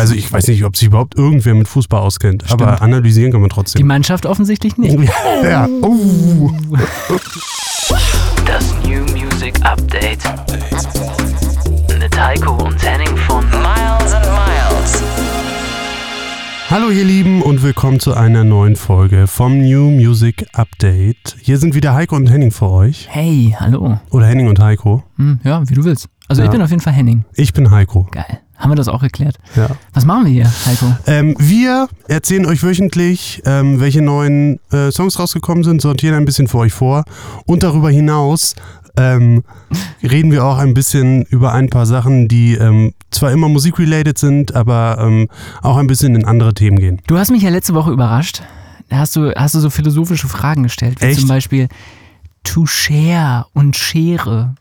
Also ich weiß nicht, ob sich überhaupt irgendwer mit Fußball auskennt, Stimmt. aber analysieren kann man Die trotzdem. Mannschaft offensichtlich nicht. ja. Oh. Das New Music Update. Mit Heiko und Henning von Miles and Miles. Hallo ihr Lieben und willkommen zu einer neuen Folge vom New Music Update. Hier sind wieder Heiko und Henning für euch. Hey, hallo. Oder Henning und Heiko. Hm, ja, wie du willst. Also Ja. ich bin auf jeden Fall Henning. Ich bin Heiko. Geil. Haben wir das auch geklärt? Ja. Was machen wir hier, Heiko? Ähm, wir erzählen euch wöchentlich, ähm, welche neuen äh, Songs rausgekommen sind, sortieren ein bisschen für euch vor. Und darüber hinaus ähm, reden wir auch ein bisschen über ein paar Sachen, die ähm, zwar immer musikrelated sind, aber ähm, auch ein bisschen in andere Themen gehen. Du hast mich ja letzte Woche überrascht. Da hast du, hast du so philosophische Fragen gestellt, wie Echt? zum Beispiel Toucher und Schere.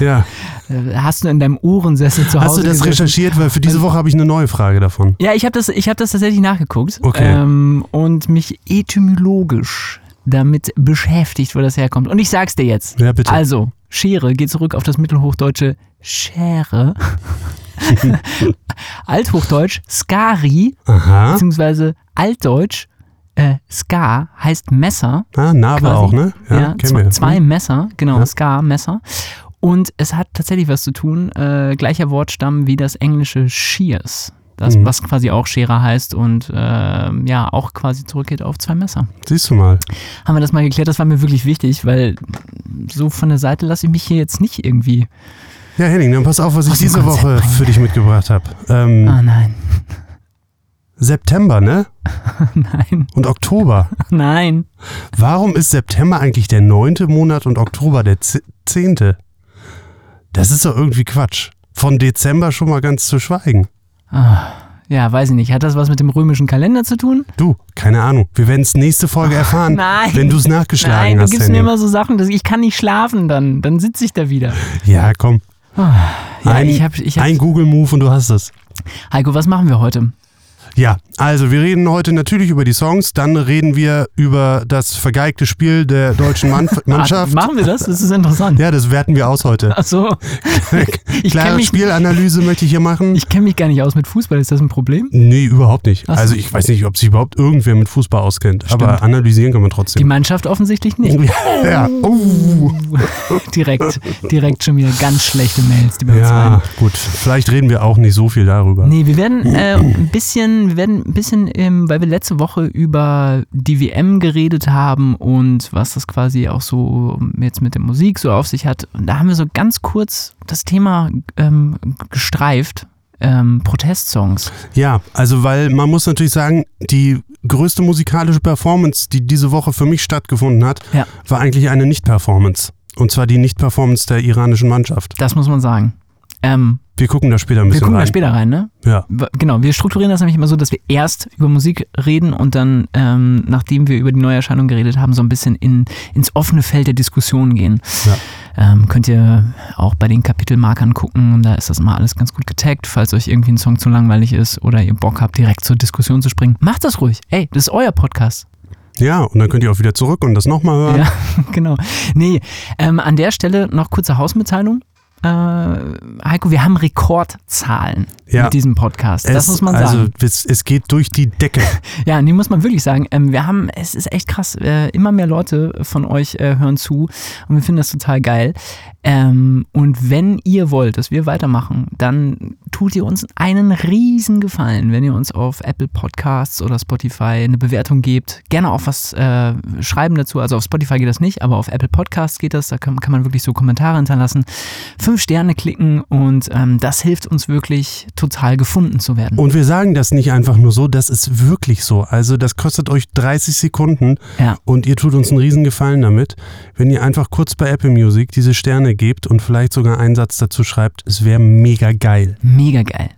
Ja. Äh, Hast du in deinem Ohrensessel zu Hause Hast du das gesessen? recherchiert? Weil für diese Woche habe ich eine neue Frage davon. Ja, ich habe das, ich hab das tatsächlich nachgeguckt Okay. ähm, und mich etymologisch damit beschäftigt, wo das herkommt. Und ich sag's dir jetzt. Ja, bitte. Also, Schere geht zurück auf das mittelhochdeutsche Schere. Althochdeutsch Skari, Aha. beziehungsweise Altdeutsch äh, Ska heißt Messer. Ah, Narbe quasi. auch, ne? Ja, kennen zwei, wir. zwei Messer, genau, Ja. Ska, Messer. Und es hat tatsächlich was zu tun, äh, gleicher Wortstamm wie das englische Shears. Das, Mhm. was quasi auch Schere heißt und äh, ja, auch quasi zurückgeht auf zwei Messer. Siehst du mal. Haben wir das mal geklärt, das war mir wirklich wichtig, weil so von der Seite lasse ich mich hier jetzt nicht irgendwie. Ja, Henning, dann pass auf, was ich diese Konzept Woche bringen. für dich mitgebracht habe. Ähm, Ah nein, September, ne? nein, Und Oktober. nein. Warum ist September eigentlich der neunte Monat und Oktober der ze- zehnte? Das ist doch irgendwie Quatsch. Von Dezember schon mal ganz zu schweigen. Ja, weiß ich nicht. Hat das was mit dem römischen Kalender zu tun? Du, keine Ahnung. Wir werden es nächste Folge erfahren, Nein. wenn du es nachgeschlagen Nein, du hast. gibst mir immer so Sachen, dass ich kann nicht schlafen dann. Dann sitze ich da wieder. ja, komm. Ja, ein, ich hab, ich hab, ein Google-Move und du hast es. Heiko, was machen wir heute? Ja, also wir reden heute natürlich über die Songs, dann reden wir über das vergeigte Spiel der deutschen Mann Mannschaft. Ah, machen wir das? Das ist interessant. Ja, das werten wir aus heute. Ach so. Klare mich- Spielanalyse möchte ich hier machen. Ich kenne mich gar nicht aus mit Fußball. Ist das ein Problem? nee, überhaupt nicht. So. Also ich weiß nicht, ob sich überhaupt irgendwer mit Fußball auskennt, aber Stimmt. analysieren kann man Die trotzdem. Mannschaft offensichtlich nicht. ja, oh. Direkt, direkt schon wieder ganz schlechte Mails, die bei uns ja, gut. Vielleicht reden wir auch nicht so viel darüber. Nee, wir werden äh, ein bisschen, wir werden ein bisschen, ähm, weil wir letzte Woche über die WM geredet haben und was das quasi auch so jetzt mit der Musik so auf sich hat. Und da haben wir so ganz kurz das Thema ähm, gestreift. Ähm, Protestsongs. Ja, also weil man muss natürlich sagen, die größte musikalische Performance, die diese Woche für mich stattgefunden hat, Ja. war eigentlich eine Nicht-Performance. Und zwar die Nicht-Performance der iranischen Mannschaft. Das muss man sagen. Ähm, Wir gucken da später ein wir bisschen gucken da rein. später rein, ne? Ja. Genau, wir strukturieren das nämlich immer so, dass wir erst über Musik reden und dann, ähm, nachdem wir über die Neuerscheinung geredet haben, so ein bisschen in, ins offene Feld der Diskussion gehen. Ja. Ähm, könnt ihr auch bei den Kapitelmarkern gucken und da ist das immer alles ganz gut getaggt, falls euch irgendwie ein Song zu langweilig ist oder ihr Bock habt, direkt zur Diskussion zu springen. Macht das ruhig. Ey, das ist euer Podcast. Ja, und dann könnt ihr auch wieder zurück und das nochmal hören. Ja, genau. Nee, ähm, an der Stelle noch kurze Hausmitteilung. Äh, Heiko, wir haben Rekordzahlen Ja. mit diesem Podcast. Das Es- muss man also, sagen. es, es geht durch die Decke. Ja, nee, muss man wirklich sagen. Ähm, wir haben, es ist echt krass. Äh, immer mehr Leute von euch äh, hören zu und wir finden das total geil. Ähm, und wenn ihr wollt, dass wir weitermachen, dann tut ihr uns einen riesen Gefallen, wenn ihr uns auf Apple Podcasts oder Spotify eine Bewertung gebt. Gerne auch was äh, schreiben dazu. Also auf Spotify geht das nicht, aber auf Apple Podcasts geht das. Da kann, kann man wirklich so Kommentare hinterlassen. Fünf Sterne klicken und ähm, das hilft uns wirklich total gefunden zu werden. Und wir sagen das nicht einfach nur so, das ist wirklich so. Also das kostet euch 30 Sekunden Ja. und ihr tut uns einen riesen Gefallen damit, wenn ihr einfach kurz bei Apple Music diese Sterne gebt und vielleicht sogar einen Satz dazu schreibt. Es wäre mega geil. Mega geil.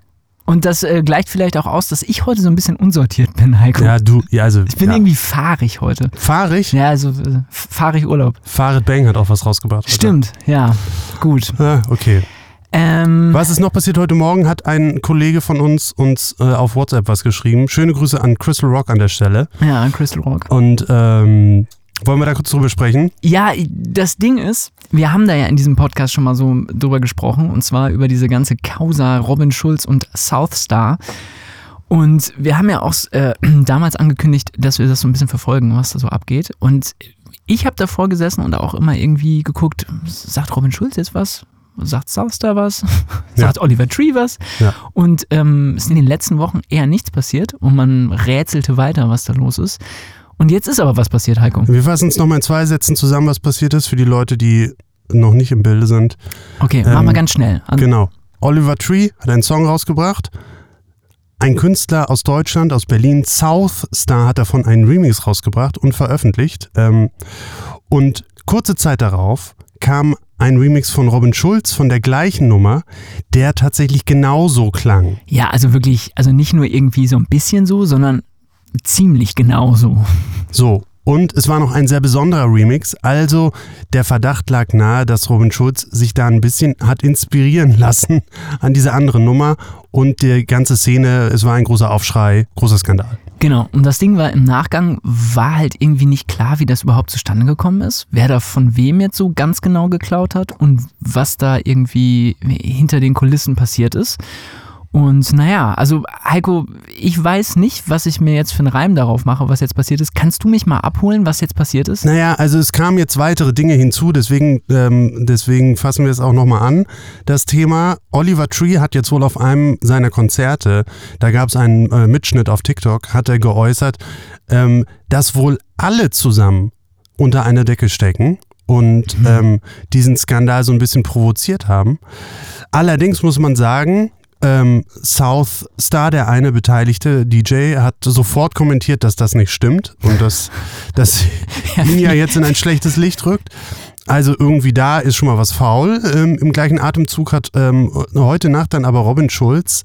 Und das äh, gleicht vielleicht auch aus, dass ich heute so ein bisschen unsortiert bin, Heiko. Ja, du, ja, also. ich bin ja. irgendwie fahrig heute. Fahrig? Ja, also äh, fahrig Urlaub. Farid Bang hat auch was rausgebracht. heute. Stimmt, ja. Gut. Ah, okay. Ähm, Was ist noch passiert heute Morgen? Hat ein Kollege von uns uns äh, auf WhatsApp was geschrieben. Schöne Grüße an Crystal Rock an der Stelle. Ja, Crystal Rock. Und ähm, wollen wir da kurz drüber sprechen? Ja, das Ding ist, wir haben da ja in diesem Podcast schon mal so drüber gesprochen und zwar über diese ganze Causa Robin Schulz und Southstar. Und wir haben ja auch äh, damals angekündigt, dass wir das so ein bisschen verfolgen, was da so abgeht. Und ich habe davor gesessen und auch immer irgendwie geguckt, sagt Robin Schulz jetzt was? Sagt Southstar was? sagt Oliver Tree was? Ja. Und ähm, es ist in den letzten Wochen eher nichts passiert und man rätselte weiter, was da los ist. Und jetzt ist aber was passiert, Heiko. Wir fassen es nochmal in zwei Sätzen zusammen, was passiert ist für die Leute, die noch nicht im Bilde sind. Okay, Ähm, machen wir ganz schnell. Also, Genau. Oliver Tree hat einen Song rausgebracht. Ein Künstler aus Deutschland, aus Berlin, South Star, hat davon einen Remix rausgebracht und veröffentlicht. Ähm, und kurze Zeit darauf kam ein Remix von Robin Schulz von der gleichen Nummer, der tatsächlich genauso klang. Ja, also wirklich, also nicht nur irgendwie so ein bisschen so, sondern ziemlich genauso. So, und es war noch ein sehr besonderer Remix, also der Verdacht lag nahe, dass Robin Schulz sich da ein bisschen hat inspirieren lassen an diese andere Nummer und die ganze Szene, es war ein großer Aufschrei, großer Skandal. Genau, und das Ding war im Nachgang, war halt irgendwie nicht klar, wie das überhaupt zustande gekommen ist, wer da von wem jetzt so ganz genau geklaut hat und was da irgendwie hinter den Kulissen passiert ist. Und naja, also Heiko, ich weiß nicht, was ich mir jetzt für einen Reim darauf mache, was jetzt passiert ist. Kannst du mich mal abholen, was jetzt passiert ist? Naja, also es kamen jetzt weitere Dinge hinzu, deswegen, ähm, deswegen fassen wir es auch nochmal an. Das Thema, Oliver Tree hat jetzt wohl auf einem seiner Konzerte, da gab es einen äh, Mitschnitt auf TikTok, hat er geäußert, ähm, dass wohl alle zusammen unter einer Decke stecken und ähm, diesen Skandal so ein bisschen provoziert haben. Allerdings muss man sagen, ähm, South Star, der eine beteiligte DJ, hat sofort kommentiert, dass das nicht stimmt und dass, dass ihn ja jetzt in ein schlechtes Licht rückt. Also irgendwie da ist schon mal was faul. Ähm, Im gleichen Atemzug hat ähm, heute Nacht dann aber Robin Schulz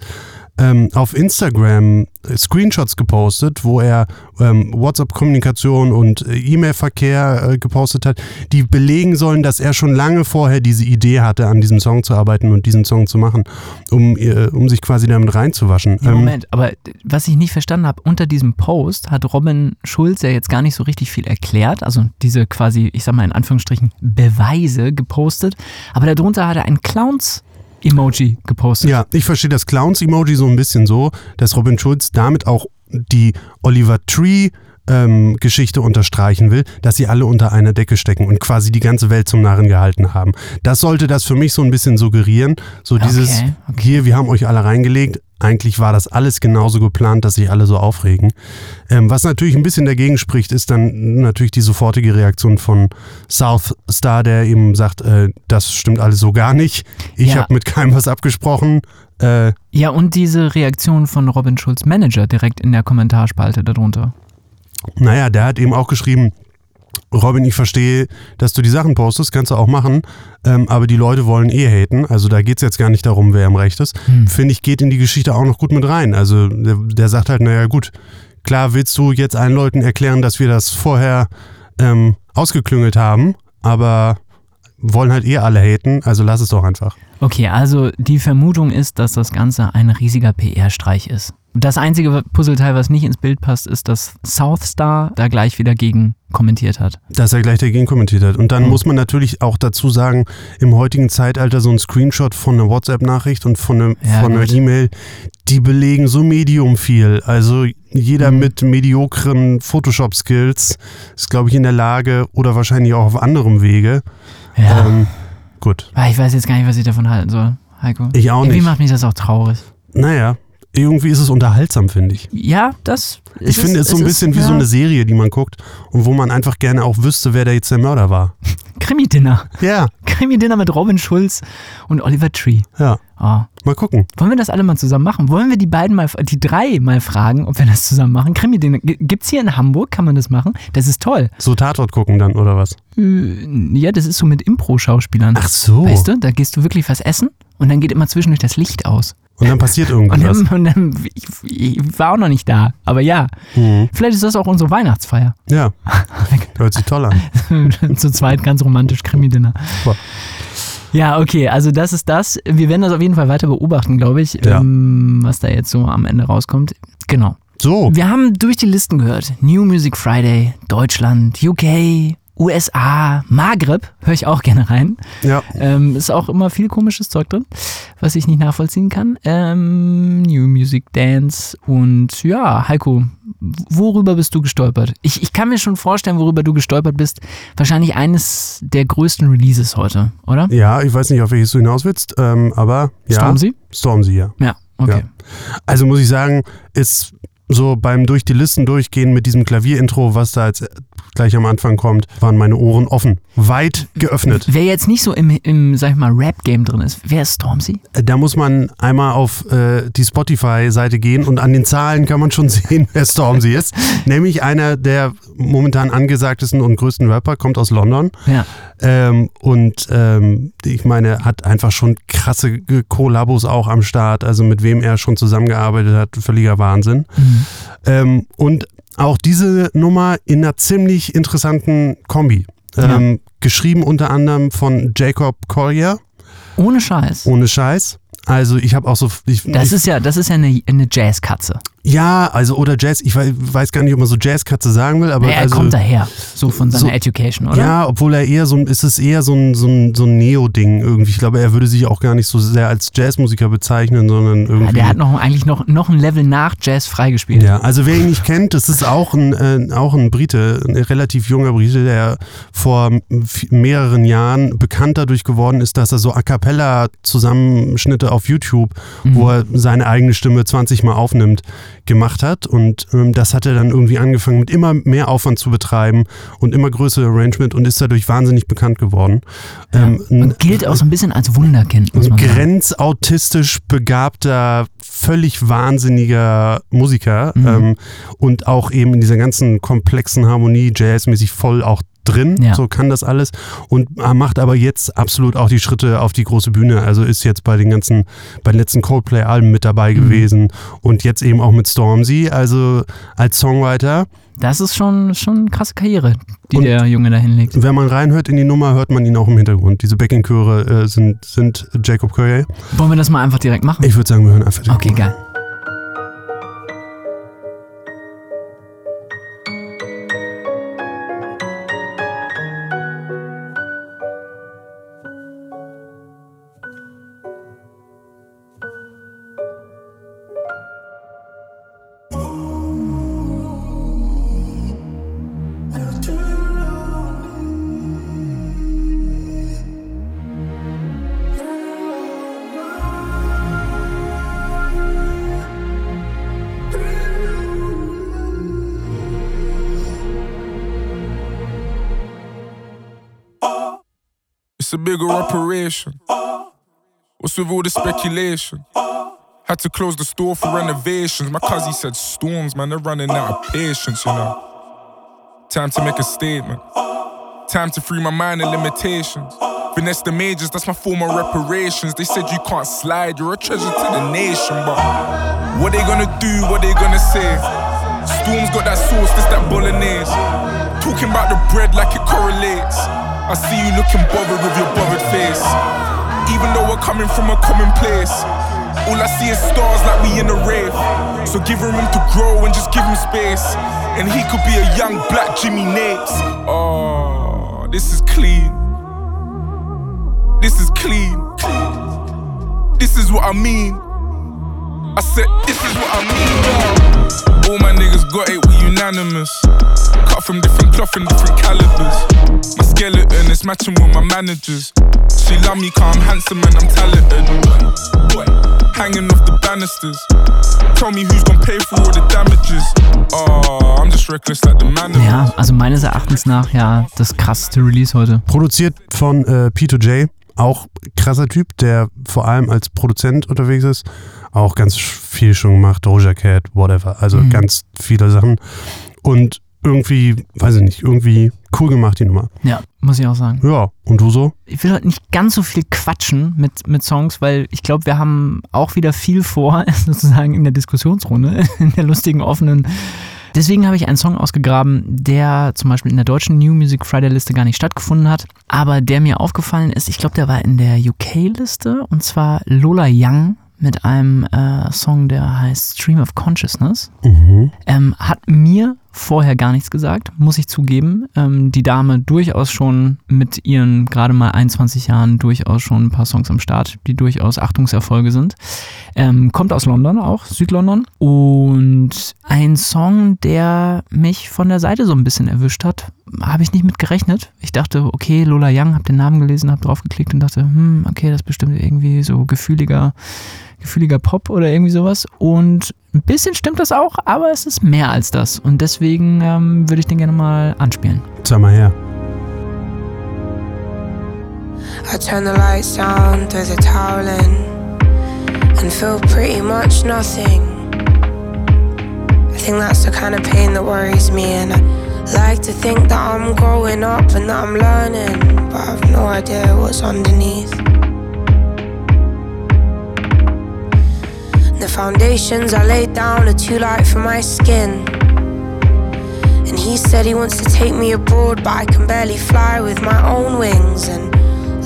ähm, auf Instagram äh, Screenshots gepostet, wo er ähm, WhatsApp-Kommunikation und äh, E-Mail-Verkehr äh, gepostet hat, die belegen sollen, dass er schon lange vorher diese Idee hatte, an diesem Song zu arbeiten und diesen Song zu machen, um, äh, um sich quasi damit reinzuwaschen. Ja, Ähm, Moment, aber was ich nicht verstanden habe, unter diesem Post hat Robin Schulz ja jetzt gar nicht so richtig viel erklärt, also diese quasi, ich sag mal in Anführungsstrichen, Beweise gepostet, aber darunter hat er ein Clowns-Emoji gepostet. Ja, ich verstehe das Clowns-Emoji so ein bisschen so, dass Robin Schulz damit auch die Oliver Tree ähm, Geschichte unterstreichen will, dass sie alle unter einer Decke stecken und quasi die ganze Welt zum Narren gehalten haben. Das sollte das für mich so ein bisschen suggerieren. So dieses, Okay, okay. hier, wir haben euch alle reingelegt. Eigentlich war das alles genauso geplant, dass sich alle so aufregen. Ähm, was natürlich ein bisschen dagegen spricht, ist dann natürlich die sofortige Reaktion von South Star, der eben sagt, äh, das stimmt alles so gar nicht. Ich Ja. habe mit keinem was abgesprochen. Äh, Ja, und diese Reaktion von Robin Schulz Manager direkt in der Kommentarspalte darunter. Naja, der hat eben auch geschrieben, Robin, ich verstehe, dass du die Sachen postest, kannst du auch machen, ähm, aber die Leute wollen eh haten. Also da geht es jetzt gar nicht darum, wer im Recht ist. Hm. Finde ich, geht in die Geschichte auch noch gut mit rein. Also der, der sagt halt, naja gut, klar willst du jetzt allen Leuten erklären, dass wir das vorher ähm, ausgeklüngelt haben, aber wollen halt eh alle haten, also lass es doch einfach. Okay, also die Vermutung ist, dass das Ganze ein riesiger PR-Streich ist. Das einzige Puzzleteil, was nicht ins Bild passt, ist, dass Southstar da gleich wieder gegen kommentiert hat. Dass er gleich dagegen kommentiert hat. Und dann Mhm. muss man natürlich auch dazu sagen, im heutigen Zeitalter so ein Screenshot von einer WhatsApp-Nachricht und von, einem, Ja, von einer. E-Mail, die belegen so medium viel. Also jeder Mhm. mit mediokren Photoshop-Skills ist, glaube ich, in der Lage oder wahrscheinlich auch auf anderem Wege. Ja. Ähm, gut. Ah, ich weiß jetzt gar nicht, was ich davon halten soll, Heiko. Ich auch Irgendwie nicht. macht mich das auch traurig. Naja, irgendwie ist es unterhaltsam, finde ich. Ja, das. Ich finde, es ist so ein bisschen wie so eine Serie, die man guckt und wo man einfach gerne auch wüsste, wer da jetzt der Mörder war. Krimi-Dinner. Ja, Krimi-Dinner mit Robin Schulz und Oliver Tree. ja. Oh. Mal gucken. Wollen wir das alle mal zusammen machen? Wollen wir die beiden mal, die drei mal fragen, ob wir das zusammen machen? Krimi-Dinner. Gibt's hier in Hamburg? Kann man das machen? Das ist toll. So Tatort gucken dann, oder was? Äh, Ja, das ist so mit Impro-Schauspielern. Ach so. Weißt du, da gehst du wirklich was essen und dann geht immer zwischendurch das Licht aus. Und dann passiert Und irgendwas. dann, und dann ich, ich war auch noch nicht da, aber ja, Mhm. vielleicht ist das auch unsere Weihnachtsfeier. Ja, hört sich toll an. Zu zweit ganz romantisch Krimi-Dinner. Ja, okay, also das ist das. Wir werden das auf jeden Fall weiter beobachten, glaube ich, Ja. ähm, was da jetzt so am Ende rauskommt. Genau. So, Wir haben durch die Listen gehört. New Music Friday, Deutschland, UK, USA, Maghreb, höre ich auch gerne rein. Ja. Ähm, ist auch immer viel komisches Zeug drin, was ich nicht nachvollziehen kann. Ähm, New Music Dance und ja, Heiko, worüber bist du gestolpert? Ich, ich kann mir schon vorstellen, worüber du gestolpert bist. Wahrscheinlich eines der größten Releases heute, oder? Ja, ich weiß nicht, auf welches du hinaus willst, ähm, aber ja. Stormzy? Stormzy, ja. Ja, okay. Also muss ich sagen, ist so beim durch die Listen durchgehen mit diesem Klavierintro, was da jetzt gleich am Anfang kommt, waren meine Ohren offen, weit geöffnet. Wer jetzt nicht so im, im sag ich mal, Rap-Game drin ist, wer ist Stormzy? Da muss man einmal auf äh, die Spotify-Seite gehen und an den Zahlen kann man schon sehen, wer Stormzy ist. Nämlich einer der momentan angesagtesten und größten Rapper, kommt aus London. Ja. Ähm, und ähm, ich meine, hat einfach schon krasse Kollabos auch am Start, also mit wem er schon zusammengearbeitet hat, völliger Wahnsinn. Mhm. Ähm, und auch diese Nummer in einer ziemlich interessanten Kombi. Ja. Ähm, geschrieben unter anderem von Jacob Collier, Ohne Scheiß. ohne Scheiß. Also ich habe auch so, ich, Das ich, ist ja, das ist ja eine, eine Jazzkatze. Ja, also oder Jazz, ich wei- weiß gar nicht, ob man so Jazzkatze sagen will, aber er also, kommt daher, so von seiner so- Education, oder? Ja, obwohl er eher so ein, ist es eher so ein, so ein, so ein Neo-Ding irgendwie. Ich glaube, er würde sich auch gar nicht so sehr als Jazzmusiker bezeichnen, sondern irgendwie. Ja, der hat noch eigentlich noch, noch ein Level nach Jazz freigespielt. Ja, also wer ihn nicht kennt, das ist auch ein, äh, auch ein Brite, ein relativ junger Brite, der vor mehreren Jahren bekannt dadurch geworden ist, dass er so A Cappella-Zusammenschnitte auf YouTube, wo er seine eigene Stimme 20 Mal aufnimmt, gemacht hat. Und ähm, das hat er dann irgendwie angefangen mit immer mehr Aufwand zu betreiben und immer größere Arrangement und ist dadurch wahnsinnig bekannt geworden. Ähm, ein- Und gilt auch so ein bisschen als Wunderkind, muss man grenzautistisch begabter, völlig wahnsinniger Musiker Mhm. ähm, und auch eben in dieser ganzen komplexen Harmonie jazzmäßig voll auch drin, Ja. so kann das alles und macht aber jetzt absolut auch die Schritte auf die große Bühne, also ist jetzt bei den ganzen, bei den letzten Coldplay-Alben mit dabei Mhm. gewesen und jetzt eben auch mit Stormzy, also als Songwriter. Das ist schon, schon eine krasse Karriere, die Und- der Junge da hinlegt. Wenn man reinhört in die Nummer, hört man ihn auch im Hintergrund. Diese Backing-Chöre äh, sind, sind Jacob Currier. Wollen wir das mal einfach direkt machen? Ich würde sagen, wir hören einfach den Okay, geil. Operation. What's with all the speculation? Had to close the store for renovations. My cousin said storms, man, they're running out of patience, you know. Time to make a statement. Time to free my mind of limitations. Finesse the majors, that's my form of reparations. They said you can't slide, you're a treasure to the nation, but what they gonna do, what they gonna say? Storms got that sauce, this that bolognese. Talking about the bread like it correlates. I see you looking bothered with your bothered face. Even though we're coming from a common place, all I see is stars like we in a rave. So give him room to grow and just give him space. And he could be a young black Jimmy Nates. Oh, this is clean. This is clean. This is what I mean. I said, this is what I mean. yeah. All my niggas got it, we unanimous. Cut from different cloth and different calibers. My skeleton is matching with my managers. She love me cause I'm handsome and I'm talented. Hanging off the banisters. Tell me who's gonna pay for all the damages. Oh, I'm just reckless like the man. Ja, also meines Erachtens nach ja das krasseste Release heute. Produziert von äh, P2J, auch krasser Typ, der vor allem als Produzent unterwegs ist. Auch ganz viel schon gemacht, Doja Cat, whatever. Also Mhm. ganz viele Sachen. Und irgendwie, weiß ich nicht, irgendwie cool gemacht, die Nummer. Ja, muss ich auch sagen. Ja, und du so? Ich will heute nicht ganz so viel quatschen mit, mit Songs, weil ich glaube, wir haben auch wieder viel vor, sozusagen in der Diskussionsrunde, in der lustigen, offenen. Deswegen habe ich einen Song ausgegraben, der zum Beispiel in der deutschen New Music Friday Liste gar nicht stattgefunden hat, aber der mir aufgefallen ist. Ich glaube, der war in der UK-Liste und zwar Lola Young mit einem äh, Song, der heißt Stream of Consciousness. Mhm. Ähm, hat mir vorher gar nichts gesagt, muss ich zugeben. Ähm, die Dame durchaus schon mit ihren gerade mal 21 Jahren durchaus schon ein paar Songs am Start, die durchaus Achtungserfolge sind. Ähm, kommt aus London auch, Südlondon. Und ein Song, der mich von der Seite so ein bisschen erwischt hat, habe ich nicht mit gerechnet. Ich dachte, okay, Lola Young, habe den Namen gelesen, habe draufgeklickt und dachte, hm, okay, das ist bestimmt irgendwie so gefühliger, gefühliger Pop oder irgendwie sowas. Und ein bisschen stimmt das auch, aber es ist mehr als das. Und deswegen ähm, würde ich den gerne mal anspielen. Sag mal her. I turn the lights down, throw the towel in, and feel pretty much nothing. I think that's the kind of pain that worries me, and I like to think that I'm growing up and that I'm learning, but I've no idea what's underneath. The foundations I laid down are too light for my skin. And he said he wants to take me abroad, but I can barely fly with my own wings. And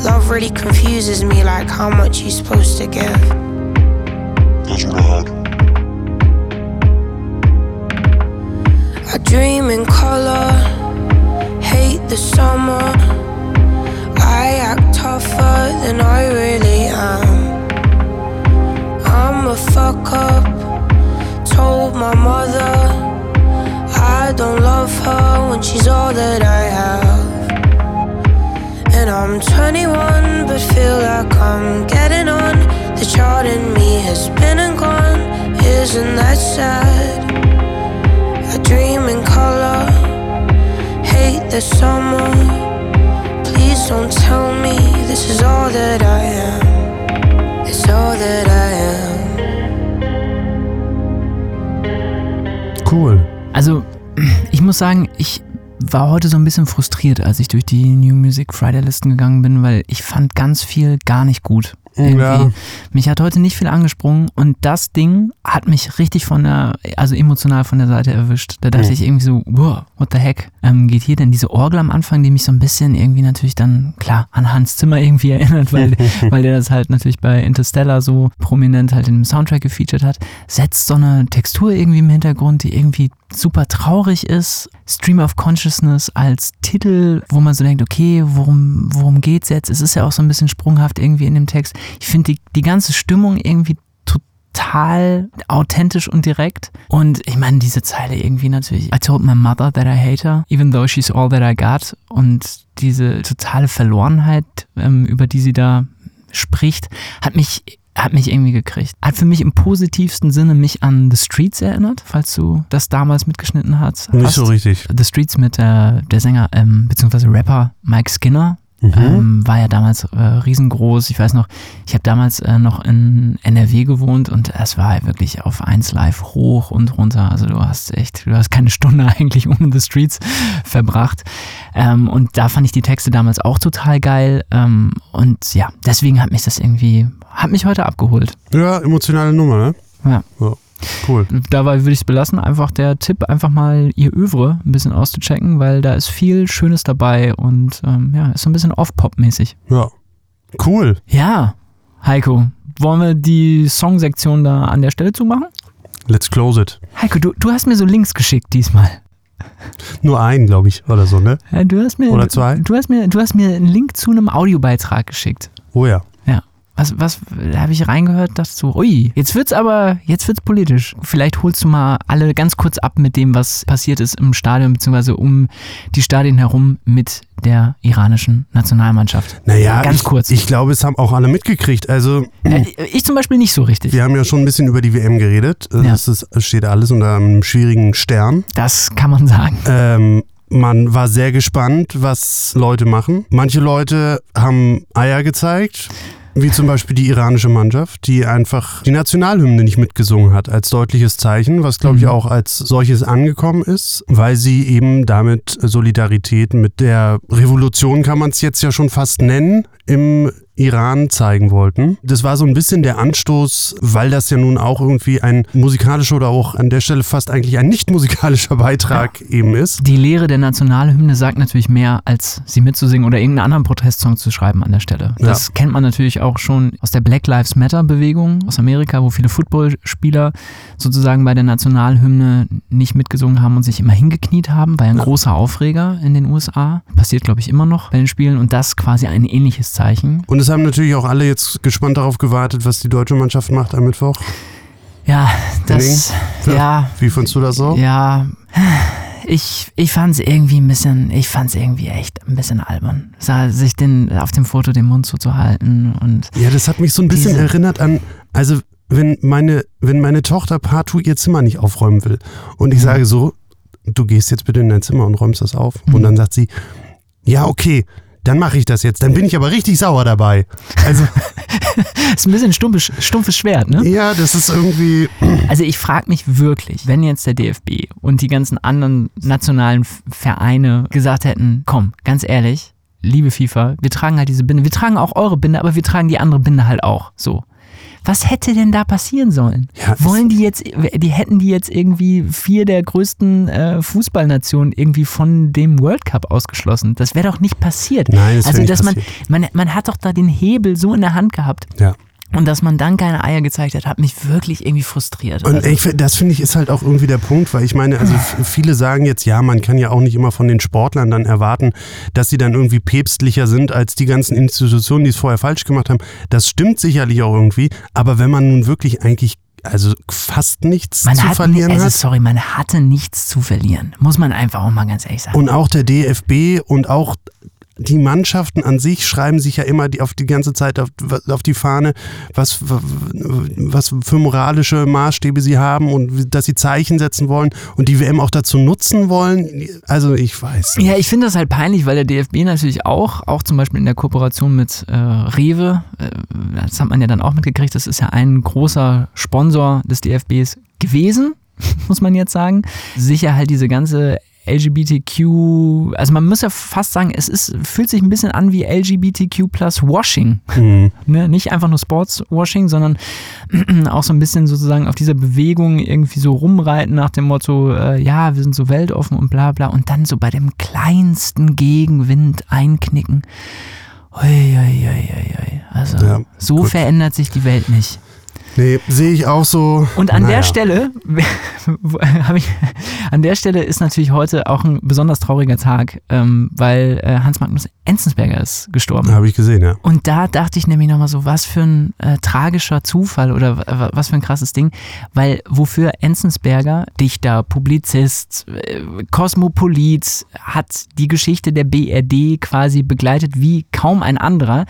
love really confuses me, like how much you're supposed to give. That's what I heard. I dream in color, hate the summer. I act tougher than I really am. I'm a fuck up, told my mother I don't love her when she's all that I have. And I'm 21, but feel like I'm getting on. The child in me has been and gone, isn't that sad? I dream in color, hate the summer. Please don't tell me this is all that I am. It's all that I am. Cool. Also, ich muss sagen, ich war heute so ein bisschen frustriert, als ich durch die New Music Friday Listen gegangen bin, weil ich fand ganz viel gar nicht gut. Irgendwie. Ja. Mich hat heute nicht viel angesprungen und das Ding hat mich richtig von der, also emotional von der Seite erwischt. Da dachte Mhm. ich irgendwie so, wow, what the heck ähm, geht hier denn? Diese Orgel am Anfang, die mich so ein bisschen irgendwie natürlich dann, klar, an Hans Zimmer irgendwie erinnert, weil, weil der das halt natürlich bei Interstellar so prominent halt in dem Soundtrack gefeatured hat, setzt so eine Textur irgendwie im Hintergrund, die irgendwie super traurig ist. Stream of Consciousness als Titel, wo man so denkt, okay, worum, worum geht's jetzt? Es ist ja auch so ein bisschen sprunghaft irgendwie in dem Text. Ich finde die, die ganze Stimmung irgendwie total authentisch und direkt. Und ich meine, diese Zeile irgendwie natürlich. I told my mother that I hate her, even though she's all that I got. Und diese totale Verlorenheit, ähm, über die sie da spricht, hat mich hat mich irgendwie gekriegt. Hat für mich im positivsten Sinne mich an The Streets erinnert, falls du das damals mitgeschnitten hast. Nicht hast. so richtig. The Streets mit äh, der Sänger ähm, bzw. Rapper Mike Skinner. Mhm. Ähm, war ja damals äh, riesengroß. Ich weiß noch, ich habe damals äh, noch in NRW gewohnt und es war halt wirklich auf 1 Live hoch und runter. Also du hast echt, du hast keine Stunde eigentlich ohne The Streets verbracht. Ähm, und da fand ich die Texte damals auch total geil. Ähm, und ja, deswegen hat mich das irgendwie, hat mich heute abgeholt. Ja, emotionale Nummer, ne? Ja. Cool. Dabei würde ich es belassen. Einfach der Tipp, einfach mal ihr Övre ein bisschen auszuchecken, weil da ist viel Schönes dabei und ähm, ja, ist so ein bisschen Off-Pop-mäßig. Ja. Cool. Ja, Heiko, wollen wir die Songsektion da an der Stelle zumachen? Let's close it. Heiko, du, du hast mir so Links geschickt diesmal. Nur einen, glaube ich, oder so, ne? Ja, Du hast mir, Oder zwei? Du hast mir, du hast mir einen Link zu einem Audiobeitrag geschickt. Oh ja. Was, was, da habe ich reingehört, dachte so, ui, jetzt wird's aber, jetzt wird's politisch. Vielleicht holst du mal alle ganz kurz ab mit dem, was passiert ist im Stadion, beziehungsweise um die Stadien herum mit der iranischen Nationalmannschaft. Naja, Ganz ich, kurz. Ich glaube, es haben auch alle mitgekriegt. Also, Äh, ich zum Beispiel nicht so richtig. wir haben ja schon ein bisschen über die WM geredet. Ja. Das ist, es steht alles unter einem schwierigen Stern. Das kann man sagen. Ähm, man war sehr gespannt, was Leute machen. Manche Leute haben Eier gezeigt, wie zum Beispiel die iranische Mannschaft, die einfach die Nationalhymne nicht mitgesungen hat, als deutliches Zeichen, was glaube ich Mhm. auch als solches angekommen ist, weil sie eben damit Solidarität mit der Revolution, kann man es jetzt ja schon fast nennen, im Iran zeigen wollten. Das war so ein bisschen der Anstoß, weil das ja nun auch irgendwie ein musikalischer oder auch an der Stelle fast eigentlich ein nicht musikalischer Beitrag eben ist. Die Lehre der Nationalhymne sagt natürlich mehr, als sie mitzusingen oder irgendeinen anderen Protestsong zu schreiben an der Stelle. Das Ja. kennt man natürlich auch schon aus der Black Lives Matter Bewegung aus Amerika, wo viele Footballspieler sozusagen bei der Nationalhymne nicht mitgesungen haben und sich immer hingekniet haben, war ja ein großer Aufreger in den USA. Passiert, glaube ich, immer noch bei den Spielen und das quasi ein ähnliches Zeichen. Und es haben natürlich auch alle jetzt gespannt darauf gewartet, was die deutsche Mannschaft macht am Mittwoch. Ja, das, Ja. ja, Wie findest du das so? Ja, ich, ich fand es irgendwie ein bisschen, ich fand es irgendwie echt ein bisschen albern. Sich den, auf dem Foto den Mund zuzuhalten und Ja, das hat mich so ein bisschen erinnert an, also wenn meine, wenn meine Tochter partout ihr Zimmer nicht aufräumen will und ich sage so, du gehst jetzt bitte in dein Zimmer und räumst das auf und dann sagt sie, ja okay, dann mache ich das jetzt, dann bin ich aber richtig sauer dabei. Also ist ein bisschen stumpfes, stumpfes Schwert, ne? ja, das ist irgendwie, Also ich frage mich wirklich, wenn jetzt der DFB und die ganzen anderen nationalen Vereine gesagt hätten, komm, ganz ehrlich, liebe FIFA, wir tragen halt diese Binde, wir tragen auch eure Binde, aber wir tragen die andere Binde halt auch. So. Was hätte denn da passieren sollen? Ja, Wollen die jetzt, die hätten die jetzt irgendwie vier der größten äh, Fußballnationen irgendwie von dem World Cup ausgeschlossen? Das wäre doch nicht passiert. Nein, das also nicht dass man, passiert. man, man hat doch da den Hebel so in der Hand gehabt ja. Und dass man dann keine Eier gezeigt hat, hat mich wirklich irgendwie frustriert. Und Also- ich, das finde ich ist halt auch irgendwie der Punkt, weil ich meine, also viele sagen jetzt, ja, man kann ja auch nicht immer von den Sportlern dann erwarten, dass sie dann irgendwie päpstlicher sind als die ganzen Institutionen, die es vorher falsch gemacht haben. Das stimmt sicherlich auch irgendwie, aber wenn man nun wirklich eigentlich also fast nichts Man zu hat, verlieren also hat sorry, man hatte nichts zu verlieren. Muss man einfach auch mal ganz ehrlich sagen. und auch der DFB und auch die Mannschaften an sich schreiben sich ja immer die, auf die ganze Zeit auf, auf die Fahne, was, was für moralische Maßstäbe sie haben und dass sie Zeichen setzen wollen und die WM auch dazu nutzen wollen. Also ich weiß. nicht. ja, ich finde das halt peinlich, weil der DFB natürlich auch, auch zum Beispiel in der Kooperation mit äh, Rewe, äh, das hat man ja dann auch mitgekriegt, das ist ja ein großer Sponsor des DFBs gewesen, muss man jetzt sagen. Sicher halt diese ganze LGBTQ, also man muss ja fast sagen, es ist, fühlt sich ein bisschen an wie LGBTQ plus Washing. Hm. Ne? Nicht einfach nur Sportswashing, sondern auch so ein bisschen sozusagen auf dieser Bewegung irgendwie so rumreiten nach dem Motto, äh, ja, wir sind so weltoffen und bla bla und dann so bei dem kleinsten Gegenwind einknicken. Ui, ui, ui. Also Ja, so gut. verändert sich die Welt nicht. Nee, sehe ich auch so. Und an Naja. der Stelle habe ich, an der Stelle ist natürlich heute auch ein besonders trauriger Tag, ähm, weil äh, Hans Magnus Enzensberger ist gestorben. Habe ich gesehen, ja. Und da dachte ich nämlich nochmal so, was für ein äh, tragischer Zufall oder wa- was für ein krasses Ding, weil wofür Enzensberger, Dichter, Publizist, äh, Kosmopolit, hat die Geschichte der BRD quasi begleitet wie kaum ein anderer,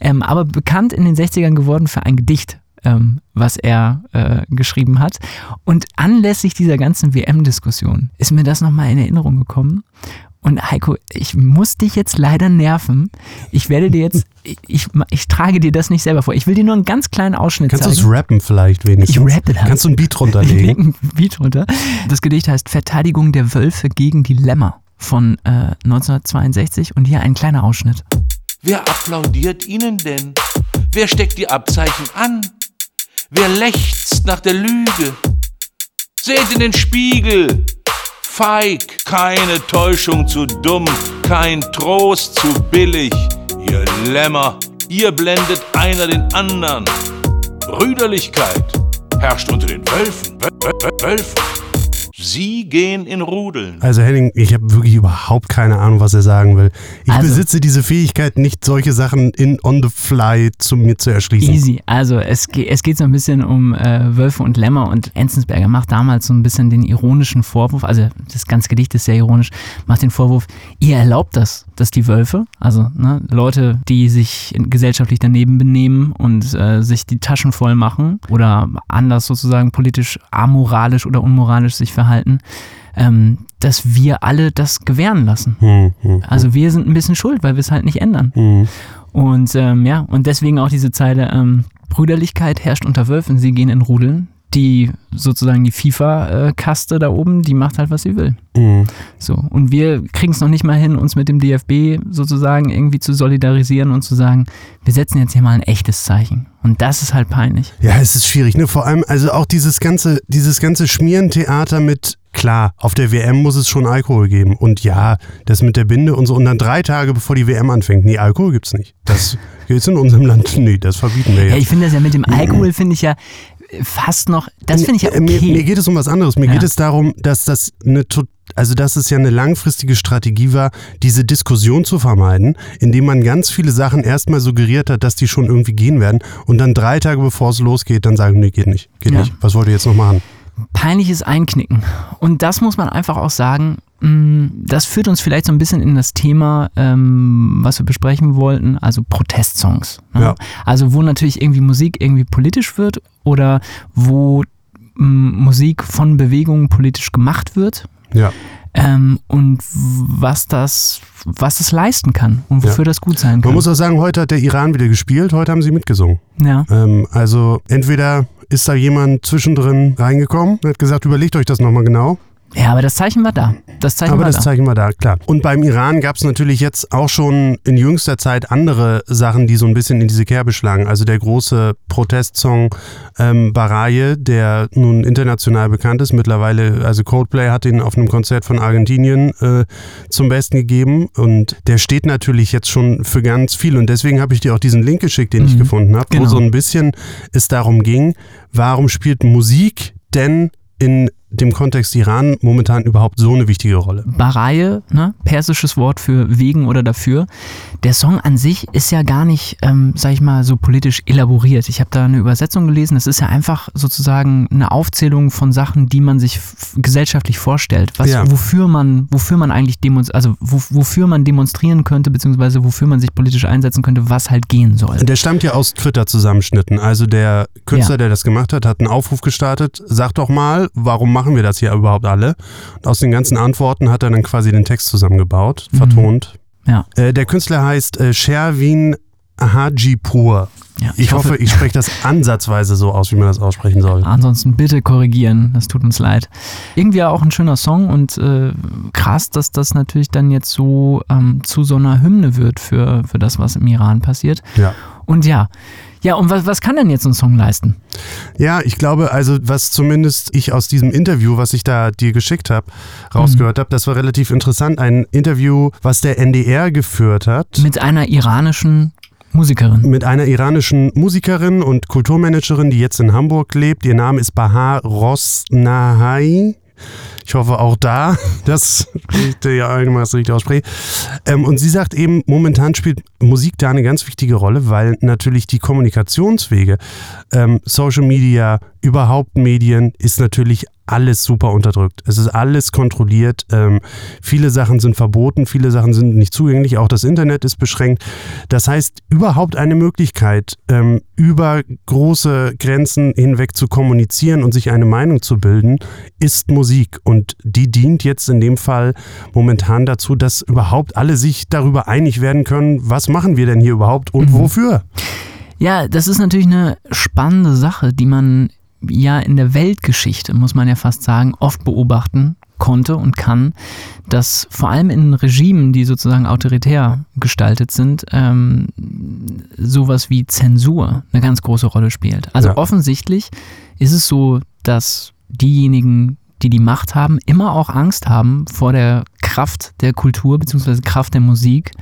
ähm, aber bekannt in den 60ern geworden für ein Gedicht. Ähm, was er äh, geschrieben hat. Und anlässlich dieser ganzen WM-Diskussion ist mir das nochmal in Erinnerung gekommen. Und Heiko, ich muss dich jetzt leider nerven. Ich werde dir jetzt, ich, ich, ich trage dir das nicht selber vor. Ich will dir nur einen ganz kleinen Ausschnitt Kannst du es zeigen. rappen vielleicht wenigstens? Ich rappe das. Kannst du ein Beat Ich runterlegen? leg ein Beat runter. Das Gedicht heißt Verteidigung der Wölfe gegen die Lämmer von äh, 1962 und hier ein kleiner Ausschnitt. Wer applaudiert Ihnen denn? Wer steckt die Abzeichen an? Wer lechzt nach der Lüge? Seht in den Spiegel! Feig, keine Täuschung zu dumm, kein Trost zu billig. Ihr Lämmer, ihr blendet einer den anderen. Brüderlichkeit herrscht unter den Wölfen. Wöl- Wöl- Wölfen. Sie gehen in Rudeln. Also Henning, ich habe wirklich überhaupt keine Ahnung, was er sagen will. Ich Also- besitze diese Fähigkeit nicht, solche Sachen in on the fly zu mir zu erschließen. Easy. Also es, ge es geht so ein bisschen um äh, Wölfe und Lämmer und Enzensberger macht damals so ein bisschen den ironischen Vorwurf, also das ganze Gedicht ist sehr ironisch, macht den Vorwurf, ihr erlaubt das, dass die Wölfe, also ne, Leute, die sich gesellschaftlich daneben benehmen und äh, sich die Taschen voll machen oder anders sozusagen politisch amoralisch oder unmoralisch sich verhalten, ähm, dass wir alle das gewähren lassen. Hm, hm, Also wir sind ein bisschen schuld, weil wir es halt nicht ändern. hm. Und ähm, ja, und deswegen auch diese Zeile, ähm, Brüderlichkeit herrscht unter Wölfen, sie gehen in Rudeln. Die sozusagen die FIFA-Kaste da oben, die macht halt, was sie will. Mhm. So. Und wir kriegen es noch nicht mal hin, uns mit dem DFB sozusagen irgendwie zu solidarisieren und zu sagen, wir setzen jetzt hier mal ein echtes Zeichen. Und das ist halt peinlich. Ja, es ist schwierig, ne? Vor allem, also auch dieses ganze, dieses ganze Schmierentheater mit, klar, auf der WM muss es schon Alkohol geben. Und ja, das mit der Binde und so. Und dann drei Tage bevor die WM anfängt, nee, Alkohol gibt's nicht. Das gibt's in unserem Land. Nee, das verbieten wir Ja, jetzt. ich finde das ja mit dem Alkohol, finde ich ja fast noch, das finde ich ja Äh, Mir, mir okay. geht es um was anderes. Mir Ja. geht es darum, dass das eine also dass es ja eine langfristige Strategie war, diese Diskussion zu vermeiden, indem man ganz viele Sachen erstmal suggeriert hat, dass die schon irgendwie gehen werden und dann drei Tage bevor es losgeht, dann sagen, nee, geht nicht, geht Ja. nicht. Was wollt ihr jetzt noch machen? Peinliches Einknicken. Und das muss man einfach auch sagen, das führt uns vielleicht so ein bisschen in das Thema, ähm, was wir besprechen wollten, also Protestsongs. Ne? Ja. Also wo natürlich irgendwie Musik irgendwie politisch wird oder wo mh, Musik von Bewegungen politisch gemacht wird. Ja. Ähm, und was das, was das leisten kann und wofür das gut sein Man kann. muss auch sagen, heute hat der Iran wieder gespielt, heute haben sie mitgesungen. ja. Ähm, also entweder ist da jemand zwischendrin reingekommen und hat gesagt, überlegt euch das nochmal genau. Ja, aber das Zeichen war da. Das Zeichen Aber war das da. zeigen wir da, klar. Und beim Iran gab es natürlich jetzt auch schon in jüngster Zeit andere Sachen, die so ein bisschen in diese Kerbe schlagen. Also der große Protestsong ähm, Baraye, der nun international bekannt ist. Mittlerweile, also Coldplay hat ihn auf einem Konzert von Argentinien äh, zum Besten gegeben. Und der steht natürlich jetzt schon für ganz viel. Und deswegen habe ich dir auch diesen Link geschickt, den ich Mhm. gefunden habe, Genau. wo so ein bisschen es darum ging, warum spielt Musik denn in dem Kontext Iran momentan überhaupt so eine wichtige Rolle? Baraye, ne, persisches Wort für wegen oder dafür. Der Song an sich ist ja gar nicht, ähm, sag ich mal, so politisch elaboriert. Ich habe da eine Übersetzung gelesen. Es ist ja einfach sozusagen eine Aufzählung von Sachen, die man sich gesellschaftlich vorstellt. Was, Ja. wofür man, wofür man eigentlich also wo, wofür man demonstrieren könnte, beziehungsweise wofür man sich politisch einsetzen könnte, was halt gehen soll. Der stammt ja aus Twitter-Zusammenschnitten. Also der Künstler, der das gemacht hat, hat einen Aufruf gestartet. Sag doch mal, warum machen wir das hier überhaupt alle? Und aus den ganzen Antworten hat er dann quasi den Text zusammengebaut, vertont. Ja. Äh, der Künstler heißt äh, Sherwin Hajipur. Ja, Ich, hoffe, ich spreche das ansatzweise so aus, wie man das aussprechen soll. Ansonsten bitte korrigieren, das tut uns leid. Irgendwie auch ein schöner Song und äh, krass, dass das natürlich dann jetzt so ähm, zu so einer Hymne wird für, für das, was im Iran passiert. Ja. Und ja, ja, und was, was kann denn jetzt ein Song leisten? Ja, ich glaube, also was zumindest ich aus diesem Interview, was ich da dir geschickt habe, rausgehört habe, das war relativ interessant. Ein Interview, was der NDR geführt hat. Mit einer iranischen Musikerin. mit einer iranischen Musikerin und Kulturmanagerin, die jetzt in Hamburg lebt. Ihr Name ist Bahar Rosnahai. Ich hoffe auch da, dass ich da ja irgendwas richtig ausspreche. Ähm, und sie sagt eben, momentan spielt Musik da eine ganz wichtige Rolle, weil natürlich die Kommunikationswege, ähm, Social Media, überhaupt Medien, ist natürlich alles super unterdrückt. Es ist alles kontrolliert. Ähm, viele Sachen sind verboten, viele Sachen sind nicht zugänglich. Auch das Internet ist beschränkt. Das heißt, überhaupt eine Möglichkeit, ähm, über große Grenzen hinweg zu kommunizieren und sich eine Meinung zu bilden, ist Musik. Und die dient jetzt in dem Fall momentan dazu, dass überhaupt alle sich darüber einig werden können, was machen wir denn hier überhaupt und wofür. Ja, das ist natürlich eine spannende Sache, die man ja in der Weltgeschichte, muss man ja fast sagen, oft beobachten konnte und kann, dass vor allem in Regimen, die sozusagen autoritär gestaltet sind, ähm, sowas wie Zensur eine ganz große Rolle spielt. Also Ja. offensichtlich ist es so, dass diejenigen, die die Macht haben, immer auch Angst haben vor der Kraft der Kultur bzw. Kraft der Musik,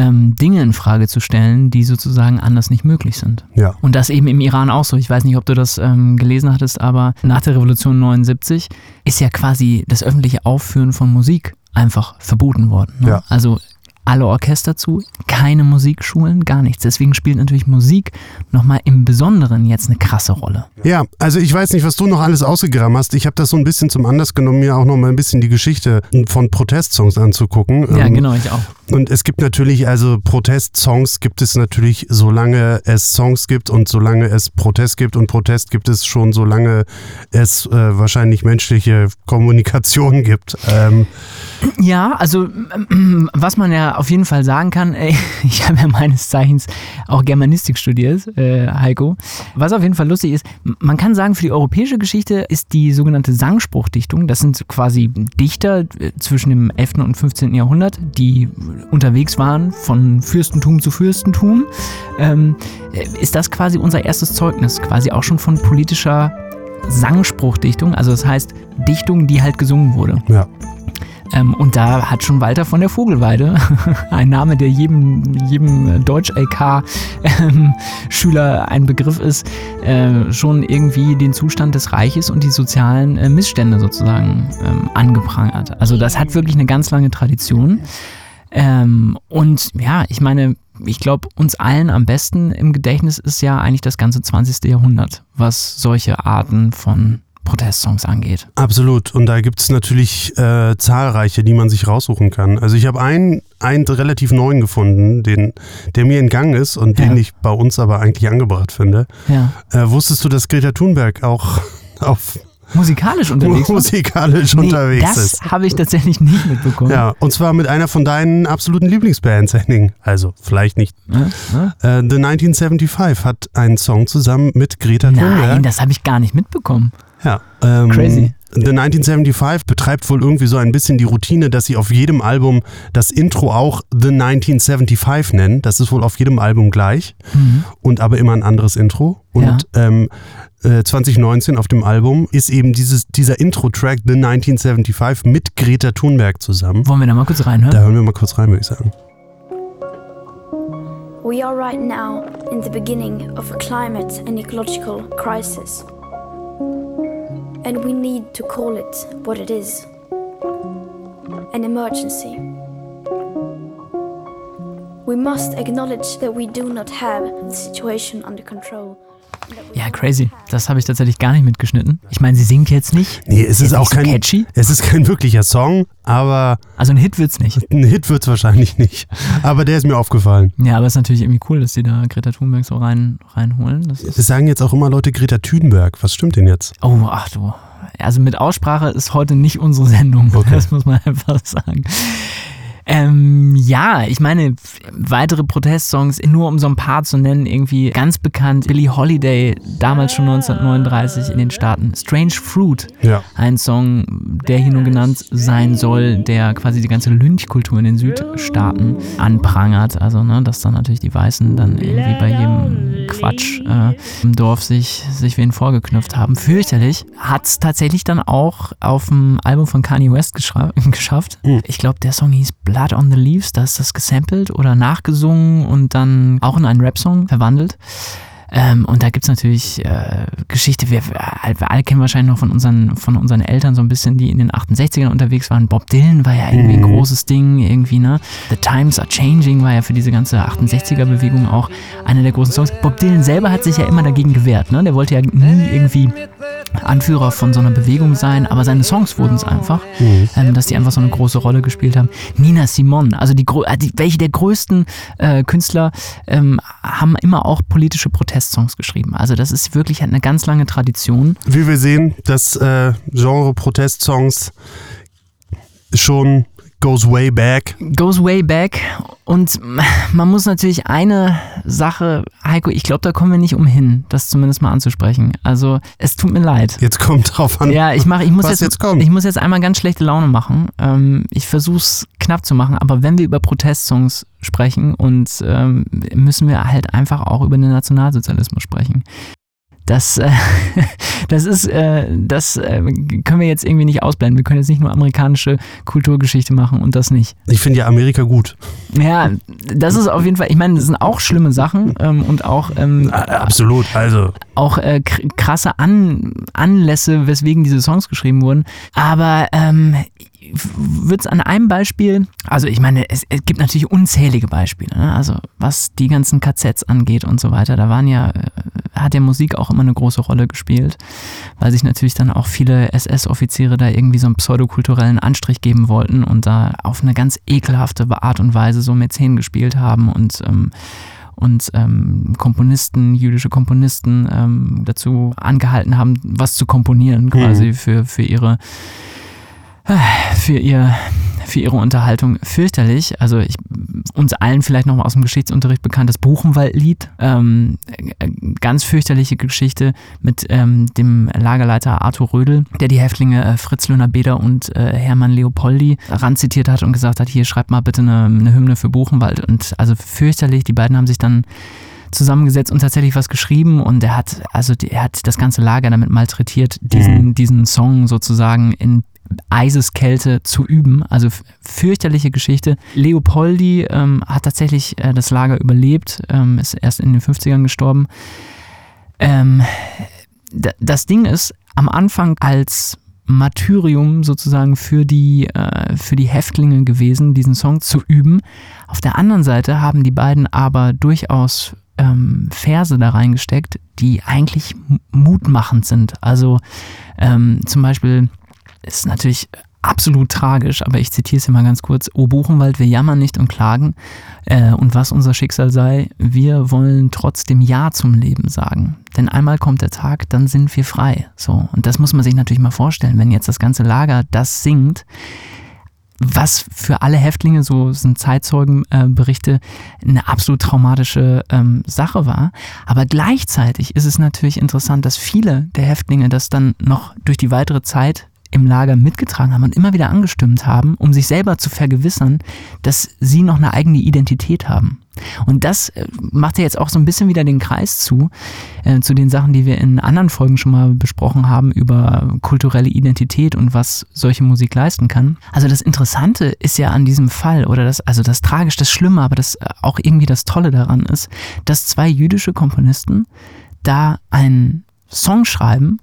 ähm, Dinge in Frage zu stellen, die sozusagen anders nicht möglich sind. Ja. Und das eben im Iran auch so. Ich weiß nicht, ob du das ähm, gelesen hattest, aber nach der Revolution 79 ist ja quasi das öffentliche Aufführen von Musik einfach verboten worden. Ne? Ja. Also alle Orchester zu, keine Musikschulen, gar nichts. Deswegen spielt natürlich Musik nochmal im Besonderen jetzt eine krasse Rolle. Ja, also ich weiß nicht, was du noch alles ausgegraben hast. Ich habe das so ein bisschen zum Anlass genommen, mir auch noch mal ein bisschen die Geschichte von Protestsongs anzugucken. Ja, Ähm, genau, ich auch. Und es gibt natürlich, also Protestsongs gibt es natürlich, solange es Songs gibt und solange es Protest gibt und Protest gibt es schon, solange es äh, wahrscheinlich menschliche Kommunikation gibt. Ähm, Ja, also was man ja auf jeden Fall sagen kann, ey, ich habe ja meines Zeichens auch Germanistik studiert, äh, Heiko. Was auf jeden Fall lustig ist, man kann sagen, für die europäische Geschichte ist die sogenannte Sangspruchdichtung, das sind quasi Dichter äh, zwischen dem 11. und 15. Jahrhundert, die unterwegs waren von Fürstentum zu Fürstentum, ähm, äh, ist das quasi unser erstes Zeugnis, quasi auch schon von politischer Sangspruchdichtung, also das heißt Dichtung, die halt gesungen wurde. ja. Ähm, und da hat schon Walter von der Vogelweide, ein Name, der jedem, jedem Deutsch-LK-Schüler ein Begriff ist, äh, schon irgendwie den Zustand des Reiches und die sozialen äh, Missstände sozusagen ähm, angeprangert. Also das hat wirklich eine ganz lange Tradition. Ähm, und ja, ich meine, ich glaube, uns allen am besten im Gedächtnis ist ja eigentlich das ganze 20. Jahrhundert, was solche Arten von Protestsongs angeht. Absolut. Und da gibt es natürlich äh, zahlreiche, die man sich raussuchen kann. Also ich habe einen, einen relativ neuen gefunden, den, der mir entgangen ist und Ja. den ich bei uns aber eigentlich angebracht finde. Ja. Äh, wusstest du, dass Greta Thunberg auch auf Musikalisch unterwegs musikalisch Nee, unterwegs das ist? habe ich tatsächlich nicht mitbekommen. Ja, und zwar mit einer von deinen absoluten Lieblingsbands, Henning. Also vielleicht nicht. Ne? Ne? Äh, The 1975 hat einen Song zusammen mit Greta Nein, Thunberg. das habe ich gar nicht mitbekommen. Ja, ähm, Crazy. The 1975 betreibt wohl irgendwie so ein bisschen die Routine, dass sie auf jedem Album das Intro auch The 1975 nennen. Das ist wohl auf jedem Album gleich Mhm. und aber immer ein anderes Intro. Und Ja. ähm, äh, 2019 auf dem Album ist eben dieses, dieser Intro-Track The 1975 mit Greta Thunberg zusammen. Wollen wir da mal kurz reinhören? Da hören wir mal kurz rein, würde ich sagen. We are right now in the beginning of a climate and ecological crisis. And we need to call it what it is an emergency. We must acknowledge that we do not have the situation under control. Ja, crazy. Das habe ich tatsächlich gar nicht mitgeschnitten. Ich meine, sie singt jetzt nicht. Nee, es ist, Jetzt auch nicht so kein, catchy. es ist kein wirklicher Song, aber Also ein Hit wird's nicht. ein Hit wird es wahrscheinlich nicht. Aber der ist mir aufgefallen. Ja, aber es ist natürlich irgendwie cool, dass sie da Greta Thunberg so rein, reinholen. Das ist, Es sagen jetzt auch immer Leute Greta Thunberg. Was stimmt denn jetzt? oh, ach du. Also mit Aussprache ist heute nicht unsere Sendung. Okay. Das muss man einfach sagen. Ähm, ja, ich meine, weitere Protestsongs, nur um so ein paar zu nennen, irgendwie ganz bekannt. Billie Holiday, damals schon 1939 in den Staaten. Strange Fruit, Ja. ein Song, der hier nur genannt sein soll, der quasi die ganze Lynchkultur in den Südstaaten anprangert. Also, ne, dass dann natürlich die Weißen dann irgendwie bei jedem Quatsch äh, im Dorf sich, sich wen vorgeknüpft haben. Fürchterlich. Hat es tatsächlich dann auch auf dem Album von Kanye West geschafft. Mhm. Ich glaube, der Song hieß Blood on the Leaves, da ist das gesampelt oder nachgesungen und dann auch in einen Rap-Song verwandelt. Ähm, und da gibt's natürlich äh, Geschichte, wir, wir alle kennen wahrscheinlich noch von unseren, von unseren Eltern so ein bisschen, die in den 68ern unterwegs waren. Bob Dylan war ja irgendwie ein Mhm. großes Ding, irgendwie, ne? The Times Are Changing war ja für diese ganze 68er-Bewegung auch einer der großen Songs. Bob Dylan selber hat sich ja immer dagegen gewehrt, ne? Der wollte ja nie irgendwie Anführer von so einer Bewegung sein, aber seine Songs wurden es einfach, ähm, dass die einfach so eine große Rolle gespielt haben. Nina Simone, also die, äh, die welche der größten äh, Künstler ähm, haben immer auch politische Protestsongs geschrieben. Also das ist wirklich eine ganz lange Tradition. Wie wir sehen, das äh, Genre Protestsongs schon goes way back. Goes way back und man muss natürlich eine Sache, Heiko, ich glaube, da kommen wir nicht umhin, das zumindest mal anzusprechen. Also es tut mir leid. Jetzt kommt drauf an. Ja, ich mache, ich muss jetzt, jetzt kommt. ich muss jetzt einmal ganz schlechte Laune machen. Ähm, ich versuche es knapp zu machen, aber wenn wir über Protestsongs sprechen und ähm, müssen wir halt einfach auch über den Nationalsozialismus sprechen. Das, äh, das ist, äh, das äh, können wir jetzt irgendwie nicht ausblenden. Wir können jetzt nicht nur amerikanische Kulturgeschichte machen und das nicht. Ich finde ja Amerika gut. Ja, das ist auf jeden Fall, ich meine, das sind auch schlimme Sachen ähm, und auch ähm, Absolut. Also, auch äh, kr- krasse An Anlässe, weswegen diese Songs geschrieben wurden. Aber ähm, wird es an einem Beispiel, also ich meine, es, es gibt natürlich unzählige Beispiele, ne? also was die ganzen KZs angeht und so weiter, da waren ja, äh, hat ja Musik auch immer eine große Rolle gespielt, weil sich natürlich dann auch viele SS-Offiziere da irgendwie so einen pseudokulturellen Anstrich geben wollten und da auf eine ganz ekelhafte Art und Weise so Mäzen gespielt haben und ähm, und ähm, Komponisten, jüdische Komponisten ähm, dazu angehalten haben, was zu komponieren, quasi für, für ihre für, ihr, für ihre Unterhaltung fürchterlich. Also ich, uns allen vielleicht nochmal aus dem Geschichtsunterricht bekannt, das Buchenwaldlied. Ähm, äh, ganz fürchterliche Geschichte mit ähm, dem Lagerleiter Arthur Rödel, der die Häftlinge äh, Fritz Löhner-Beder und äh, Hermann Leopoldi ranzitiert hat und gesagt hat, hier schreibt mal bitte eine, eine Hymne für Buchenwald. Und also fürchterlich, die beiden haben sich dann zusammengesetzt und tatsächlich was geschrieben und er hat, also er hat das ganze Lager damit malträtiert, diesen, diesen Song sozusagen in Eiseskälte zu üben. Also fürchterliche Geschichte. Leopoldi ähm, hat tatsächlich äh, das Lager überlebt, ähm, ist erst in den 50ern gestorben. Ähm, das Ding ist, am Anfang als Martyrium sozusagen für die, äh, für die Häftlinge gewesen, diesen Song zu üben. Auf der anderen Seite haben die beiden aber durchaus ähm, Verse da reingesteckt, die eigentlich mutmachend sind. Also ähm, zum Beispiel ist natürlich absolut tragisch, aber ich zitiere es hier mal ganz kurz. O Buchenwald, wir jammern nicht und klagen. Äh, und was unser Schicksal sei, wir wollen trotzdem Ja zum Leben sagen. Denn einmal kommt der Tag, dann sind wir frei. So. Und das muss man sich natürlich mal vorstellen, wenn jetzt das ganze Lager das singt, was für alle Häftlinge, so sind Zeitzeugenberichte, eine absolut traumatische ähm, Sache war. Aber gleichzeitig ist es natürlich interessant, dass viele der Häftlinge das dann noch durch die weitere Zeit im Lager mitgetragen haben und immer wieder angestimmt haben, um sich selber zu vergewissern, dass sie noch eine eigene Identität haben. Und das äh, macht ja jetzt auch so ein bisschen wieder den Kreis zu, äh, zu den Sachen, die wir in anderen Folgen schon mal besprochen haben über kulturelle Identität und was solche Musik leisten kann. Also das Interessante ist ja an diesem Fall, oder das, also das Tragisch, das Schlimme, aber das auch irgendwie das Tolle daran ist, dass zwei jüdische Komponisten da einen Song schreiben,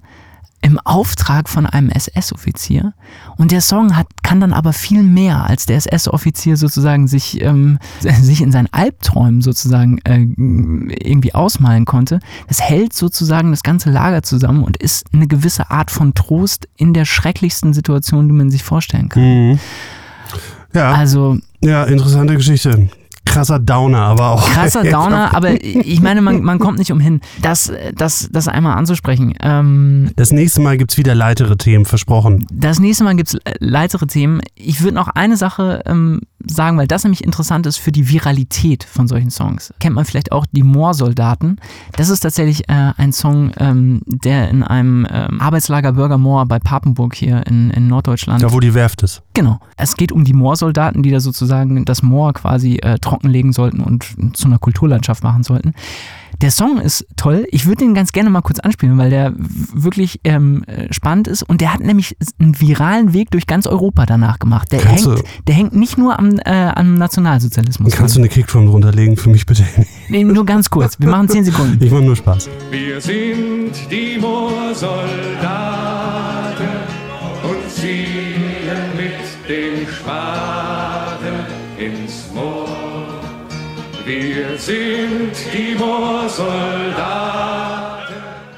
im Auftrag von einem SS-Offizier. Und der Song hat, kann dann aber viel mehr, als der SS-Offizier sozusagen sich, ähm, sich in seinen Albträumen sozusagen äh, irgendwie ausmalen konnte. Das hält sozusagen das ganze Lager zusammen und ist eine gewisse Art von Trost in der schrecklichsten Situation, die man sich vorstellen kann. Mhm. Ja, Also ja, interessante Geschichte. Krasser Downer, aber auch. krasser Downer, aber ich meine, man, man kommt nicht umhin, das, das, das einmal anzusprechen. Ähm, Das nächste Mal gibt es wieder leitere Themen, versprochen. Das nächste Mal gibt es weitere Themen. Ich würde noch eine Sache ähm, sagen, weil das nämlich interessant ist für die Viralität von solchen Songs. Kennt man vielleicht auch die Moorsoldaten. Das ist tatsächlich äh, ein Song, ähm, der in einem ähm, Arbeitslager Bürger Moor bei Papenburg hier in, in Norddeutschland. Da, wo die Werft ist. Genau. Es geht um die Moorsoldaten, die da sozusagen das Moor quasi äh, trockenlegen sollten und zu einer Kulturlandschaft machen sollten. Der Song ist toll. Ich würde den ganz gerne mal kurz anspielen, weil der wirklich ähm, äh, spannend ist. Und der hat nämlich einen viralen Weg durch ganz Europa danach gemacht. Der, Kannst hängt, du- der hängt nicht nur am, äh, am Nationalsozialismus. Kannst du eine Kickdrum drunter legen für mich bitte? nee, nur ganz kurz. Wir machen 10 Sekunden. Ich mache nur Spaß. Wir sind die Moorsoldaten sind die Moorsoldaten.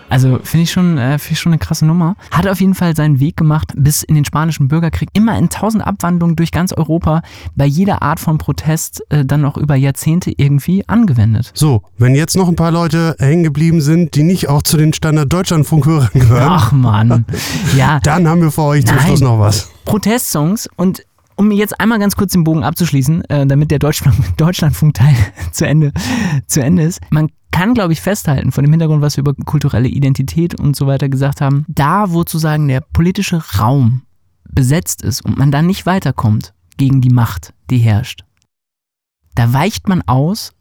Also finde ich, schon, äh, find ich schon eine krasse Nummer. Hat auf jeden Fall seinen Weg gemacht bis in den Spanischen Bürgerkrieg. Immer in tausend Abwandlungen durch ganz Europa. Bei jeder Art von Protest äh, dann noch über Jahrzehnte irgendwie angewendet. So, wenn jetzt noch ein paar Leute hängen geblieben sind, die nicht auch zu den Standard-Deutschland-Funkhörern gehören, Ach Mann. Ja, dann haben wir für euch zum Nein. Schluss noch was. Protestsongs und um jetzt einmal ganz kurz den Bogen abzuschließen, äh, damit der Deutschland Deutschlandfunkteil zu Ende, zu Ende ist. Man kann, glaube ich, festhalten, von dem Hintergrund, was wir über kulturelle Identität und so weiter gesagt haben, da, wo sozusagen der politische Raum besetzt ist und man dann nicht weiterkommt gegen die Macht, die herrscht, da weicht man aus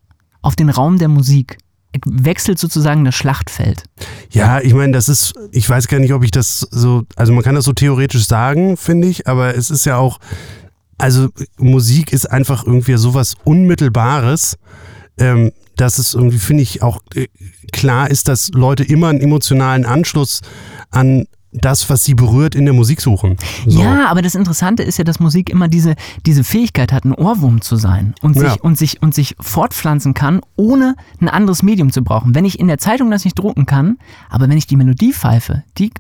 auf den Raum der Musik. Wechselt sozusagen das Schlachtfeld. Ja, ich meine, das ist, ich weiß gar nicht, ob ich das so, also man kann das so theoretisch sagen, finde ich, aber es ist ja auch, also Musik ist einfach irgendwie sowas Unmittelbares. ähm, dass es irgendwie, finde ich, auch äh, klar ist, dass Leute immer einen emotionalen Anschluss an das, was sie berührt, in der Musik suchen. So. Ja, aber das Interessante ist ja, dass Musik immer diese, diese Fähigkeit hat, ein Ohrwurm zu sein und sich, Ja. und, sich, und sich fortpflanzen kann, ohne ein anderes Medium zu brauchen. Wenn ich in der Zeitung das nicht drucken kann, aber wenn ich die Melodie pfeife, die,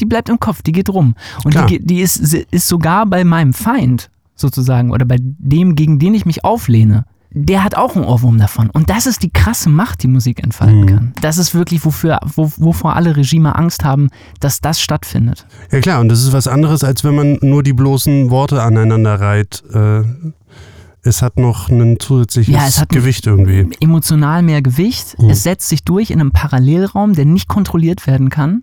die bleibt im Kopf, die geht rum. Und Klar. die, die ist, ist sogar bei meinem Feind sozusagen oder bei dem, gegen den ich mich auflehne. Der hat auch einen Ohrwurm davon. Und das ist die krasse Macht, die Musik entfalten Mhm. kann. Das ist wirklich, wofür, wo, wovor alle Regime Angst haben, dass das stattfindet. Ja klar, und das ist was anderes, als wenn man nur die bloßen Worte aneinander reiht. Äh, es hat noch ein zusätzliches Ja, es hat Gewicht irgendwie. emotional mehr Gewicht. Mhm. Es setzt sich durch in einem Parallelraum, der nicht kontrolliert werden kann,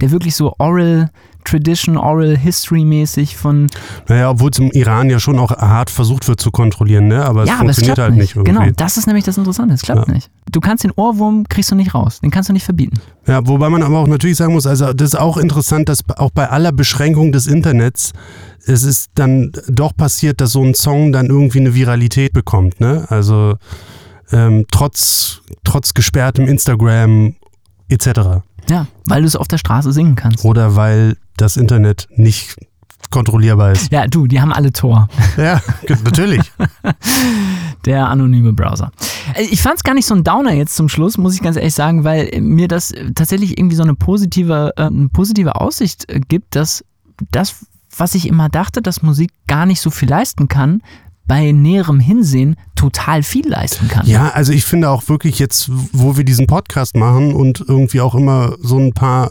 der wirklich so Oral Tradition, Oral History mäßig von. Naja, obwohl es im Iran ja schon auch hart versucht wird zu kontrollieren, ne? aber es ja, aber es funktioniert halt nicht. nicht irgendwie. genau, das ist nämlich das Interessante. Es klappt Ja. nicht. Du kannst den Ohrwurm, kriegst du nicht raus. Den kannst du nicht verbieten. Ja, wobei man aber auch natürlich sagen muss, also das ist auch interessant, dass auch bei aller Beschränkung des Internets es ist dann doch passiert, dass so ein Song dann irgendwie eine Viralität bekommt, ne? Also ähm, trotz, trotz gesperrtem Instagram etc. Ja, weil du es auf der Straße singen kannst. Oder weil das Internet nicht kontrollierbar ist. Ja, du, die haben alle Tor. Ja, natürlich. Der anonyme Browser. Äh, Ich fand es gar nicht so ein Downer jetzt zum Schluss, muss ich ganz ehrlich sagen, weil mir das tatsächlich irgendwie so eine positive, äh, eine positive Aussicht äh, gibt, dass das, was ich immer dachte, dass Musik gar nicht so viel leisten kann, bei näherem Hinsehen total viel leisten kann. Ja, also ich finde auch wirklich jetzt, wo wir diesen Podcast machen und irgendwie auch immer so ein paar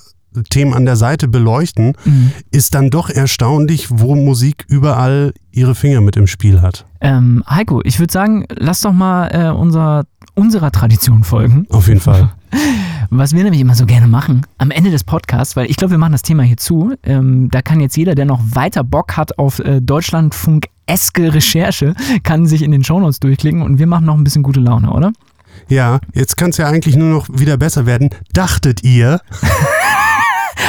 Themen an der Seite beleuchten, Mhm. ist dann doch erstaunlich, wo Musik überall ihre Finger mit im Spiel hat. Ähm, Heiko, ich würde sagen, lass doch mal äh, unser, unserer Tradition folgen. Auf jeden Fall. Was wir nämlich immer so gerne machen, am Ende des Podcasts, weil ich glaube, wir machen das Thema hier zu. Ähm, da kann jetzt jeder, der noch weiter Bock hat auf äh, Deutschlandfunk-eske Recherche, kann sich in den Shownotes durchklicken und wir machen noch ein bisschen gute Laune, oder? Ja, jetzt kann es ja eigentlich nur noch wieder besser werden. Dachtet ihr?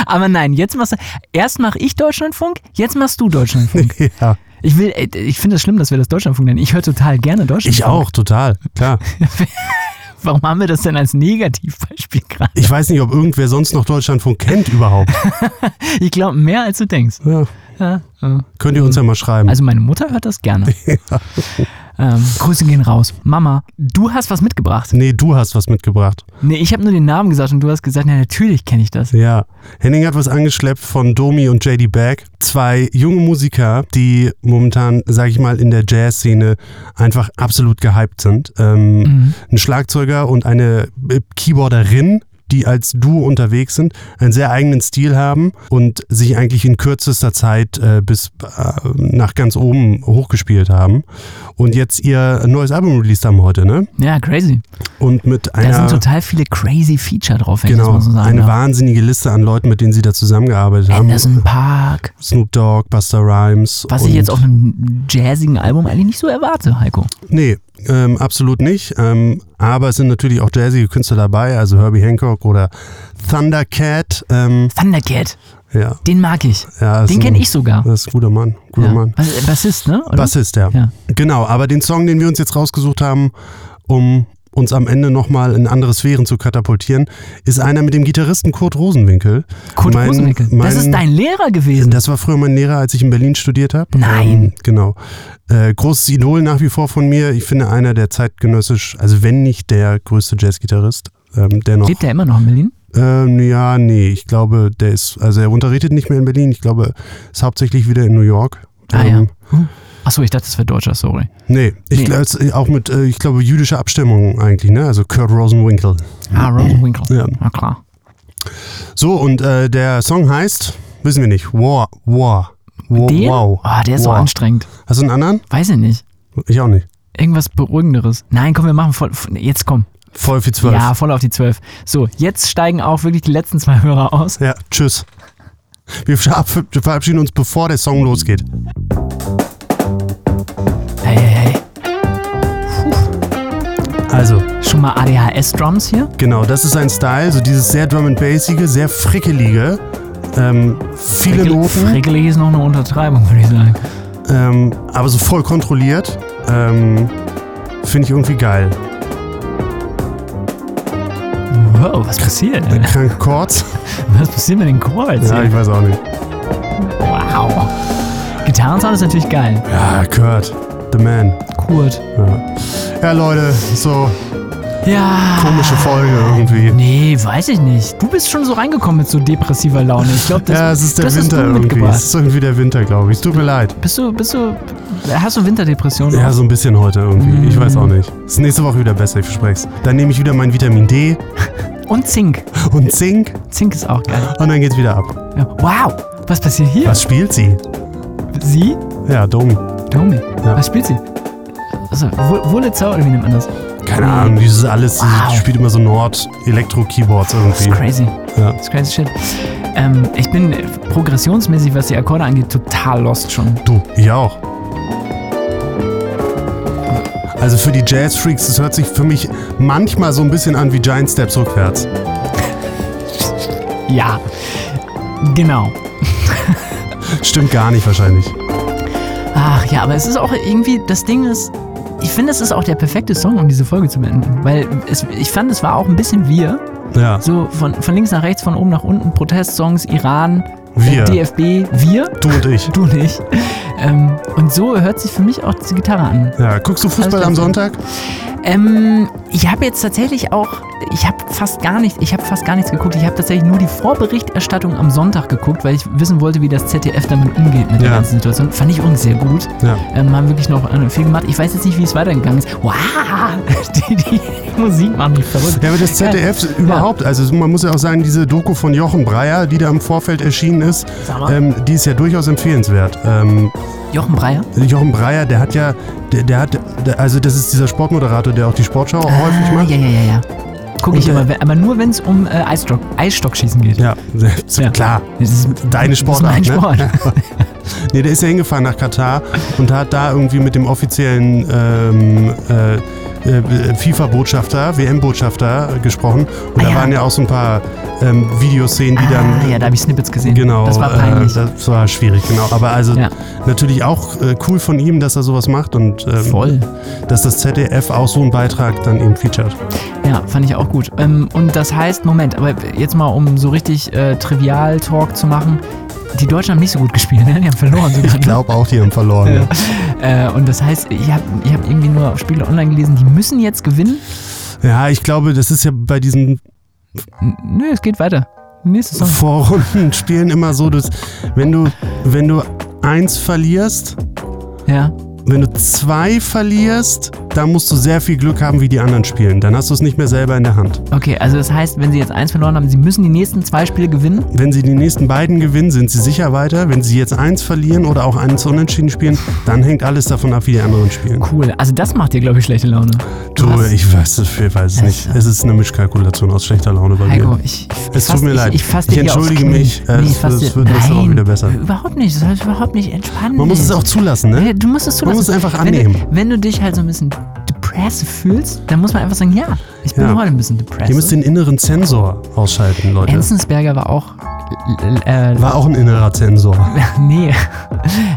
Aber nein, jetzt machst du. Erst mache ich Deutschlandfunk, jetzt machst du Deutschlandfunk. ja, Ich will, äh, ich finde es schlimm, dass wir das Deutschlandfunk nennen. Ich höre total gerne Deutschlandfunk. ich auch, total, klar. Warum haben wir das denn als Negativbeispiel gerade? Ich weiß nicht, ob irgendwer sonst noch Deutschlandfunk kennt überhaupt. Ich glaube, mehr als du denkst. Ja, Ja, ja. könnt ihr uns ja mal schreiben. Also meine Mutter hört das gerne. Ähm, Grüße gehen raus. Mama, du hast was mitgebracht. nee, du hast was mitgebracht. Nee, ich habe nur den Namen gesagt und du hast gesagt, na natürlich kenne ich das. Ja, Henning hat was angeschleppt von Domi und JD Bag. Zwei junge Musiker, die momentan, sag ich mal, in der Jazzszene einfach absolut gehypt sind. Ähm, Mhm. Ein Schlagzeuger und eine äh, Keyboarderin, die als Duo unterwegs sind, einen sehr eigenen Stil haben und sich eigentlich in kürzester Zeit äh, bis äh, nach ganz oben hochgespielt haben. Und jetzt ihr neues Album released haben heute, ne? Ja, crazy. Und mit Da einer... sind total viele crazy Feature drauf, wenn ich Genau, das mal so sagen eine darf. wahnsinnige Liste an Leuten, mit denen sie da zusammengearbeitet haben. Anderson Park. Snoop Dogg, Buster Rhymes. Was ich jetzt auf einem jazzigen Album eigentlich nicht so erwarte, Heiko. Nee, ähm, absolut nicht. Ähm, aber es sind natürlich auch jazzige Künstler dabei, also Herbie Hancock oder Thundercat. Ähm, Thundercat, ja, den mag ich. ja, Den kenne ich sogar. Das ist ein guter Mann. Guter Ja. Mann. Bass- Bassist, ne? Oder? Bassist, ja. Ja. Genau, aber den Song, den wir uns jetzt rausgesucht haben, um uns am Ende nochmal in andere Sphären zu katapultieren, ist einer mit dem Gitarristen Kurt Rosenwinkel. Kurt Mein- Rosenwinkel. mein- das ist dein Lehrer gewesen. Das war früher mein Lehrer, als ich in Berlin studiert habe. Nein. Ähm, genau. Äh, großes Idol nach wie vor von mir. Ich finde einer der zeitgenössisch, also wenn nicht der größte Jazzgitarrist, ähm, der noch. Lebt er immer noch in Berlin? Ähm, ja, nee, ich glaube, der ist, also er unterrichtet nicht mehr in Berlin. Ich glaube, ist hauptsächlich wieder in New York. Ah ja. Ähm, Achso, ich dachte, das wäre Deutscher, sorry. Nee, ich, Nee. es ist auch mit, äh, ich glaube, jüdischer Abstimmung eigentlich, ne? Also Kurt Rosenwinkel. Ah, Rosenwinkel. Ja. Na klar. So, und äh, der Song heißt, wissen wir nicht, War, War. War Den? Wow. Ah, der ist so War. anstrengend. Hast du einen anderen? Weiß ich nicht. Ich auch nicht. Irgendwas Beruhigenderes. Nein, komm, wir machen voll. Jetzt komm. Voll viel zwölf. Ja, voll auf die 12. So, jetzt steigen auch wirklich die letzten zwei Hörer aus. Ja, tschüss. Wir verabschieden uns, bevor der Song losgeht. Hey, hey, hey. Also, Schon mal ADHS-Drums hier? genau, das ist ein Style, so dieses sehr drum and bassige, sehr frickelige, ähm, viele Frickel- Noten, Frickelig ist noch eine Untertreibung, würde ich sagen. ähm, aber so voll kontrolliert. Ähm, Finde ich irgendwie geil. Wow, was passiert? Kranke Chords. Was passiert mit den Chords? Ja, ich weiß auch nicht. Wow. Gitarrensound ist natürlich geil. Ja, Kurt. The Man. Kurt. Ja, ja Leute, so Ja. komische Folge irgendwie. Nee, weiß ich nicht. Du bist schon so reingekommen mit so depressiver Laune. Ich glaube, das, ja, es ist der das Winter du irgendwie. Es ist irgendwie der Winter, glaube ich. Es tut mir leid. Bist du, bist du, hast du Winterdepression? Ja, so ein bisschen heute irgendwie. Ich weiß auch Mm. nicht. Es ist nächste Woche wieder besser, ich verspreche es. Dann nehme ich wieder mein Vitamin D Und Zink. und Zink Zink ist auch geil. und dann geht's wieder ab. Ja. Wow, was passiert hier? Was spielt sie? Sie? Ja, Domi. Domi. Ja. Was spielt sie? Also, Wo- Wurlitzer oder wie nennt man das? Keine Ahnung, dieses alles, Wow. sie spielt immer so Nord-Elektro-Keyboards Das ist irgendwie. crazy. Ja. Das ist crazy shit. Ähm, ich bin progressionsmäßig, was die Akkorde angeht, total lost schon. Du, ich auch. Also für die Jazz-Freaks, das hört sich für mich manchmal so ein bisschen an wie Giant Steps rückwärts. Ja. Genau. Stimmt gar nicht wahrscheinlich. Ach ja, aber es ist auch irgendwie, das Ding ist, ich finde, es ist auch der perfekte Song, um diese Folge zu beenden. Weil es, ich fand, es war auch ein bisschen wir. Ja, So von, von links nach rechts, von oben nach unten, Protestsongs, Iran, Wir. DFB, wir, du und ich. du nicht. Ähm, und so hört sich für mich auch diese Gitarre an. Ja, guckst du Fußball Alles am. Sonntag? Ähm, ich habe jetzt tatsächlich auch, ich habe fast gar nicht, ich habe fast gar nichts geguckt. Ich habe tatsächlich nur die Vorberichterstattung am Sonntag geguckt, weil ich wissen wollte, wie das ZDF damit umgeht mit der Ja. ganzen Situation. Fand ich übrigens sehr gut. Ja. Ähm, haben wirklich noch äh, viel gemacht. Ich weiß jetzt nicht, wie es weitergegangen ist. Wow, die, die Musik macht mich verrückt. Ja, aber das ZDF überhaupt, also man muss ja auch sagen, diese Doku von Jochen Breyer, die da im Vorfeld erschienen ist, ähm, die ist ja durchaus empfehlenswert. Ähm, Jochen Breyer. Jochen Breyer, der hat ja, der, der hat, der, also das ist dieser Sportmoderator, der auch die Sportschau häufig Ah, macht. ja, ja, ja, ja. Gucke ich immer, aber nur wenn es um äh, Eisstock, Eisstockschießen geht. Ja, Ja. klar. Das ist Deine Sportart, Das ist mein ne? Sport. Nee, der ist ja hingefahren nach Katar und hat da irgendwie mit dem offiziellen ähm, äh, äh, FIFA-Botschafter, WM-Botschafter gesprochen. Und Ah, da ja. waren ja auch so ein paar ähm, Videoszenen, die ah, dann. ja, da habe ich Snippets gesehen. Genau, Das war peinlich. Äh, das war schwierig, genau. Aber also Ja. natürlich auch äh, cool von ihm, dass er sowas macht und ähm, Voll. dass das ZDF auch so einen Beitrag dann eben featured. Ja, fand ich auch gut. Ähm, und das heißt, Moment, aber jetzt mal, um so richtig äh, Trivial-Talk zu machen, die Deutschen haben nicht so gut gespielt, ne? Die haben verloren sogar. Ich glaube auch, die haben verloren. Ja. Äh, und das heißt, ich habe ich hab irgendwie nur Spiele online gelesen, die müssen jetzt gewinnen. Ja, ich glaube, das ist ja bei diesen nö, es geht weiter. Nächste Song. Vorrundenspielen immer so, dass wenn du, wenn du eins verlierst, Ja. Wenn du zwei verlierst, dann musst du sehr viel Glück haben, wie die anderen spielen. Dann hast du es nicht mehr selber in der Hand. Okay, also das heißt, wenn sie jetzt eins verloren haben, sie müssen die nächsten zwei Spiele gewinnen. Wenn sie die nächsten beiden gewinnen, sind sie sicher weiter. Wenn sie jetzt eins verlieren oder auch eins unentschieden spielen, dann hängt alles davon ab, wie die anderen spielen. Cool. Also das macht dir, glaube ich, schlechte Laune. Du, hast- ich weiß es, ich weiß es nicht. Es ist eine Mischkalkulation aus schlechter Laune bei Heiko, mir. ich, ich Es tut mir ich, leid. Ich, Ich entschuldige mich. Ich es- es wird nächste Woche wieder besser. Überhaupt nicht. Das heißt überhaupt nicht entspannen. Man muss es auch zulassen, ne? Du musst es zulassen. Muss es einfach wenn annehmen. Du, wenn du dich halt so ein bisschen depressive fühlst, dann muss man einfach sagen, ja, ich bin Ja. heute ein bisschen Ihr müsst den inneren Zensor ausschalten, Leute. Enzensberger war auch. Äh, War auch ein innerer Zensor. nee.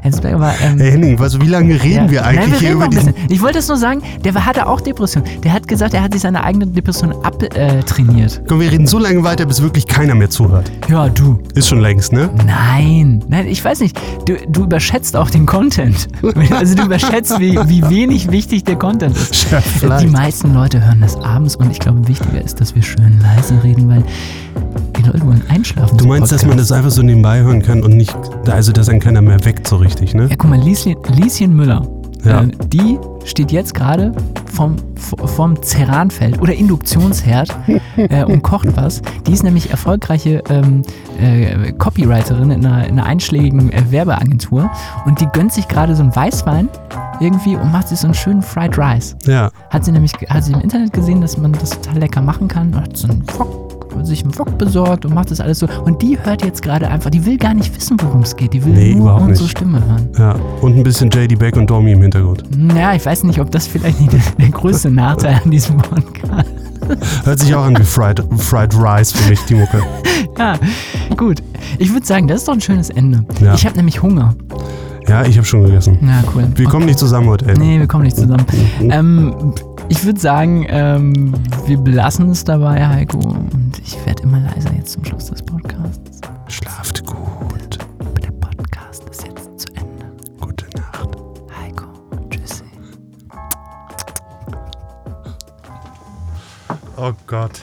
Enzensberger war. Ähm, Hey Henning, du, wie lange reden ja. wir eigentlich Nein, wir hier über diesen... Ich wollte es nur sagen, der hatte auch Depression. Der hat gesagt, er hat sich seine eigene Depression abtrainiert. Komm, wir reden so lange weiter, bis wirklich keiner mehr zuhört. ja, du. Ist schon längst, ne? Nein, nein, ich weiß nicht. Du, du überschätzt auch den Content. Also du überschätzt, wie, wie wenig wichtig der Content ist. Ja. Die meisten Leute hören das abends und ich glaube, wichtiger ist, dass wir schön leise reden, weil die Leute wollen einschlafen. Du meinst, dass man das einfach so nebenbei hören kann und nicht, also dass dann keiner mehr weckt so richtig, ne? Ja, guck mal, Lieschen, Lieschen Müller, Ja. äh, die steht jetzt gerade vom, vom Ceranfeld oder Induktionsherd äh, und kocht was. Die ist nämlich erfolgreiche ähm, äh, Copywriterin in einer, in einer einschlägigen äh, Werbeagentur und die gönnt sich gerade so einen Weißwein irgendwie und macht sich so einen schönen Fried Rice. Ja. Hat sie nämlich hat sie im Internet gesehen, dass man das total lecker machen kann und hat so einen Wok, sich einen Wok besorgt und macht das alles so. Und die hört jetzt gerade einfach, die will gar nicht wissen, worum es geht. Die will Nee, nur unsere nicht. Stimme hören. Ja. Und ein bisschen JD Beck und Domi im Hintergrund. Ja, ich weiß nicht, ob das vielleicht nicht der, der größte Nachteil an diesem Podcast Hört sich auch an wie Fried, Fried Rice für mich, die Mucke. Ja, gut. Ich würde sagen, das ist doch ein schönes Ende. Ja. Ich habe nämlich Hunger. Ja, ich habe schon gegessen. Ja, cool. Wir kommen nicht zusammen heute, ey. Nee, wir kommen nicht zusammen. Ähm, Ich würde sagen, ähm, wir belassen es dabei, Heiko. Und ich werde immer leiser jetzt zum Schluss des Podcasts. Schlaft gut. Der Podcast ist jetzt zu Ende. Gute Nacht. Heiko, tschüssi. Oh Gott.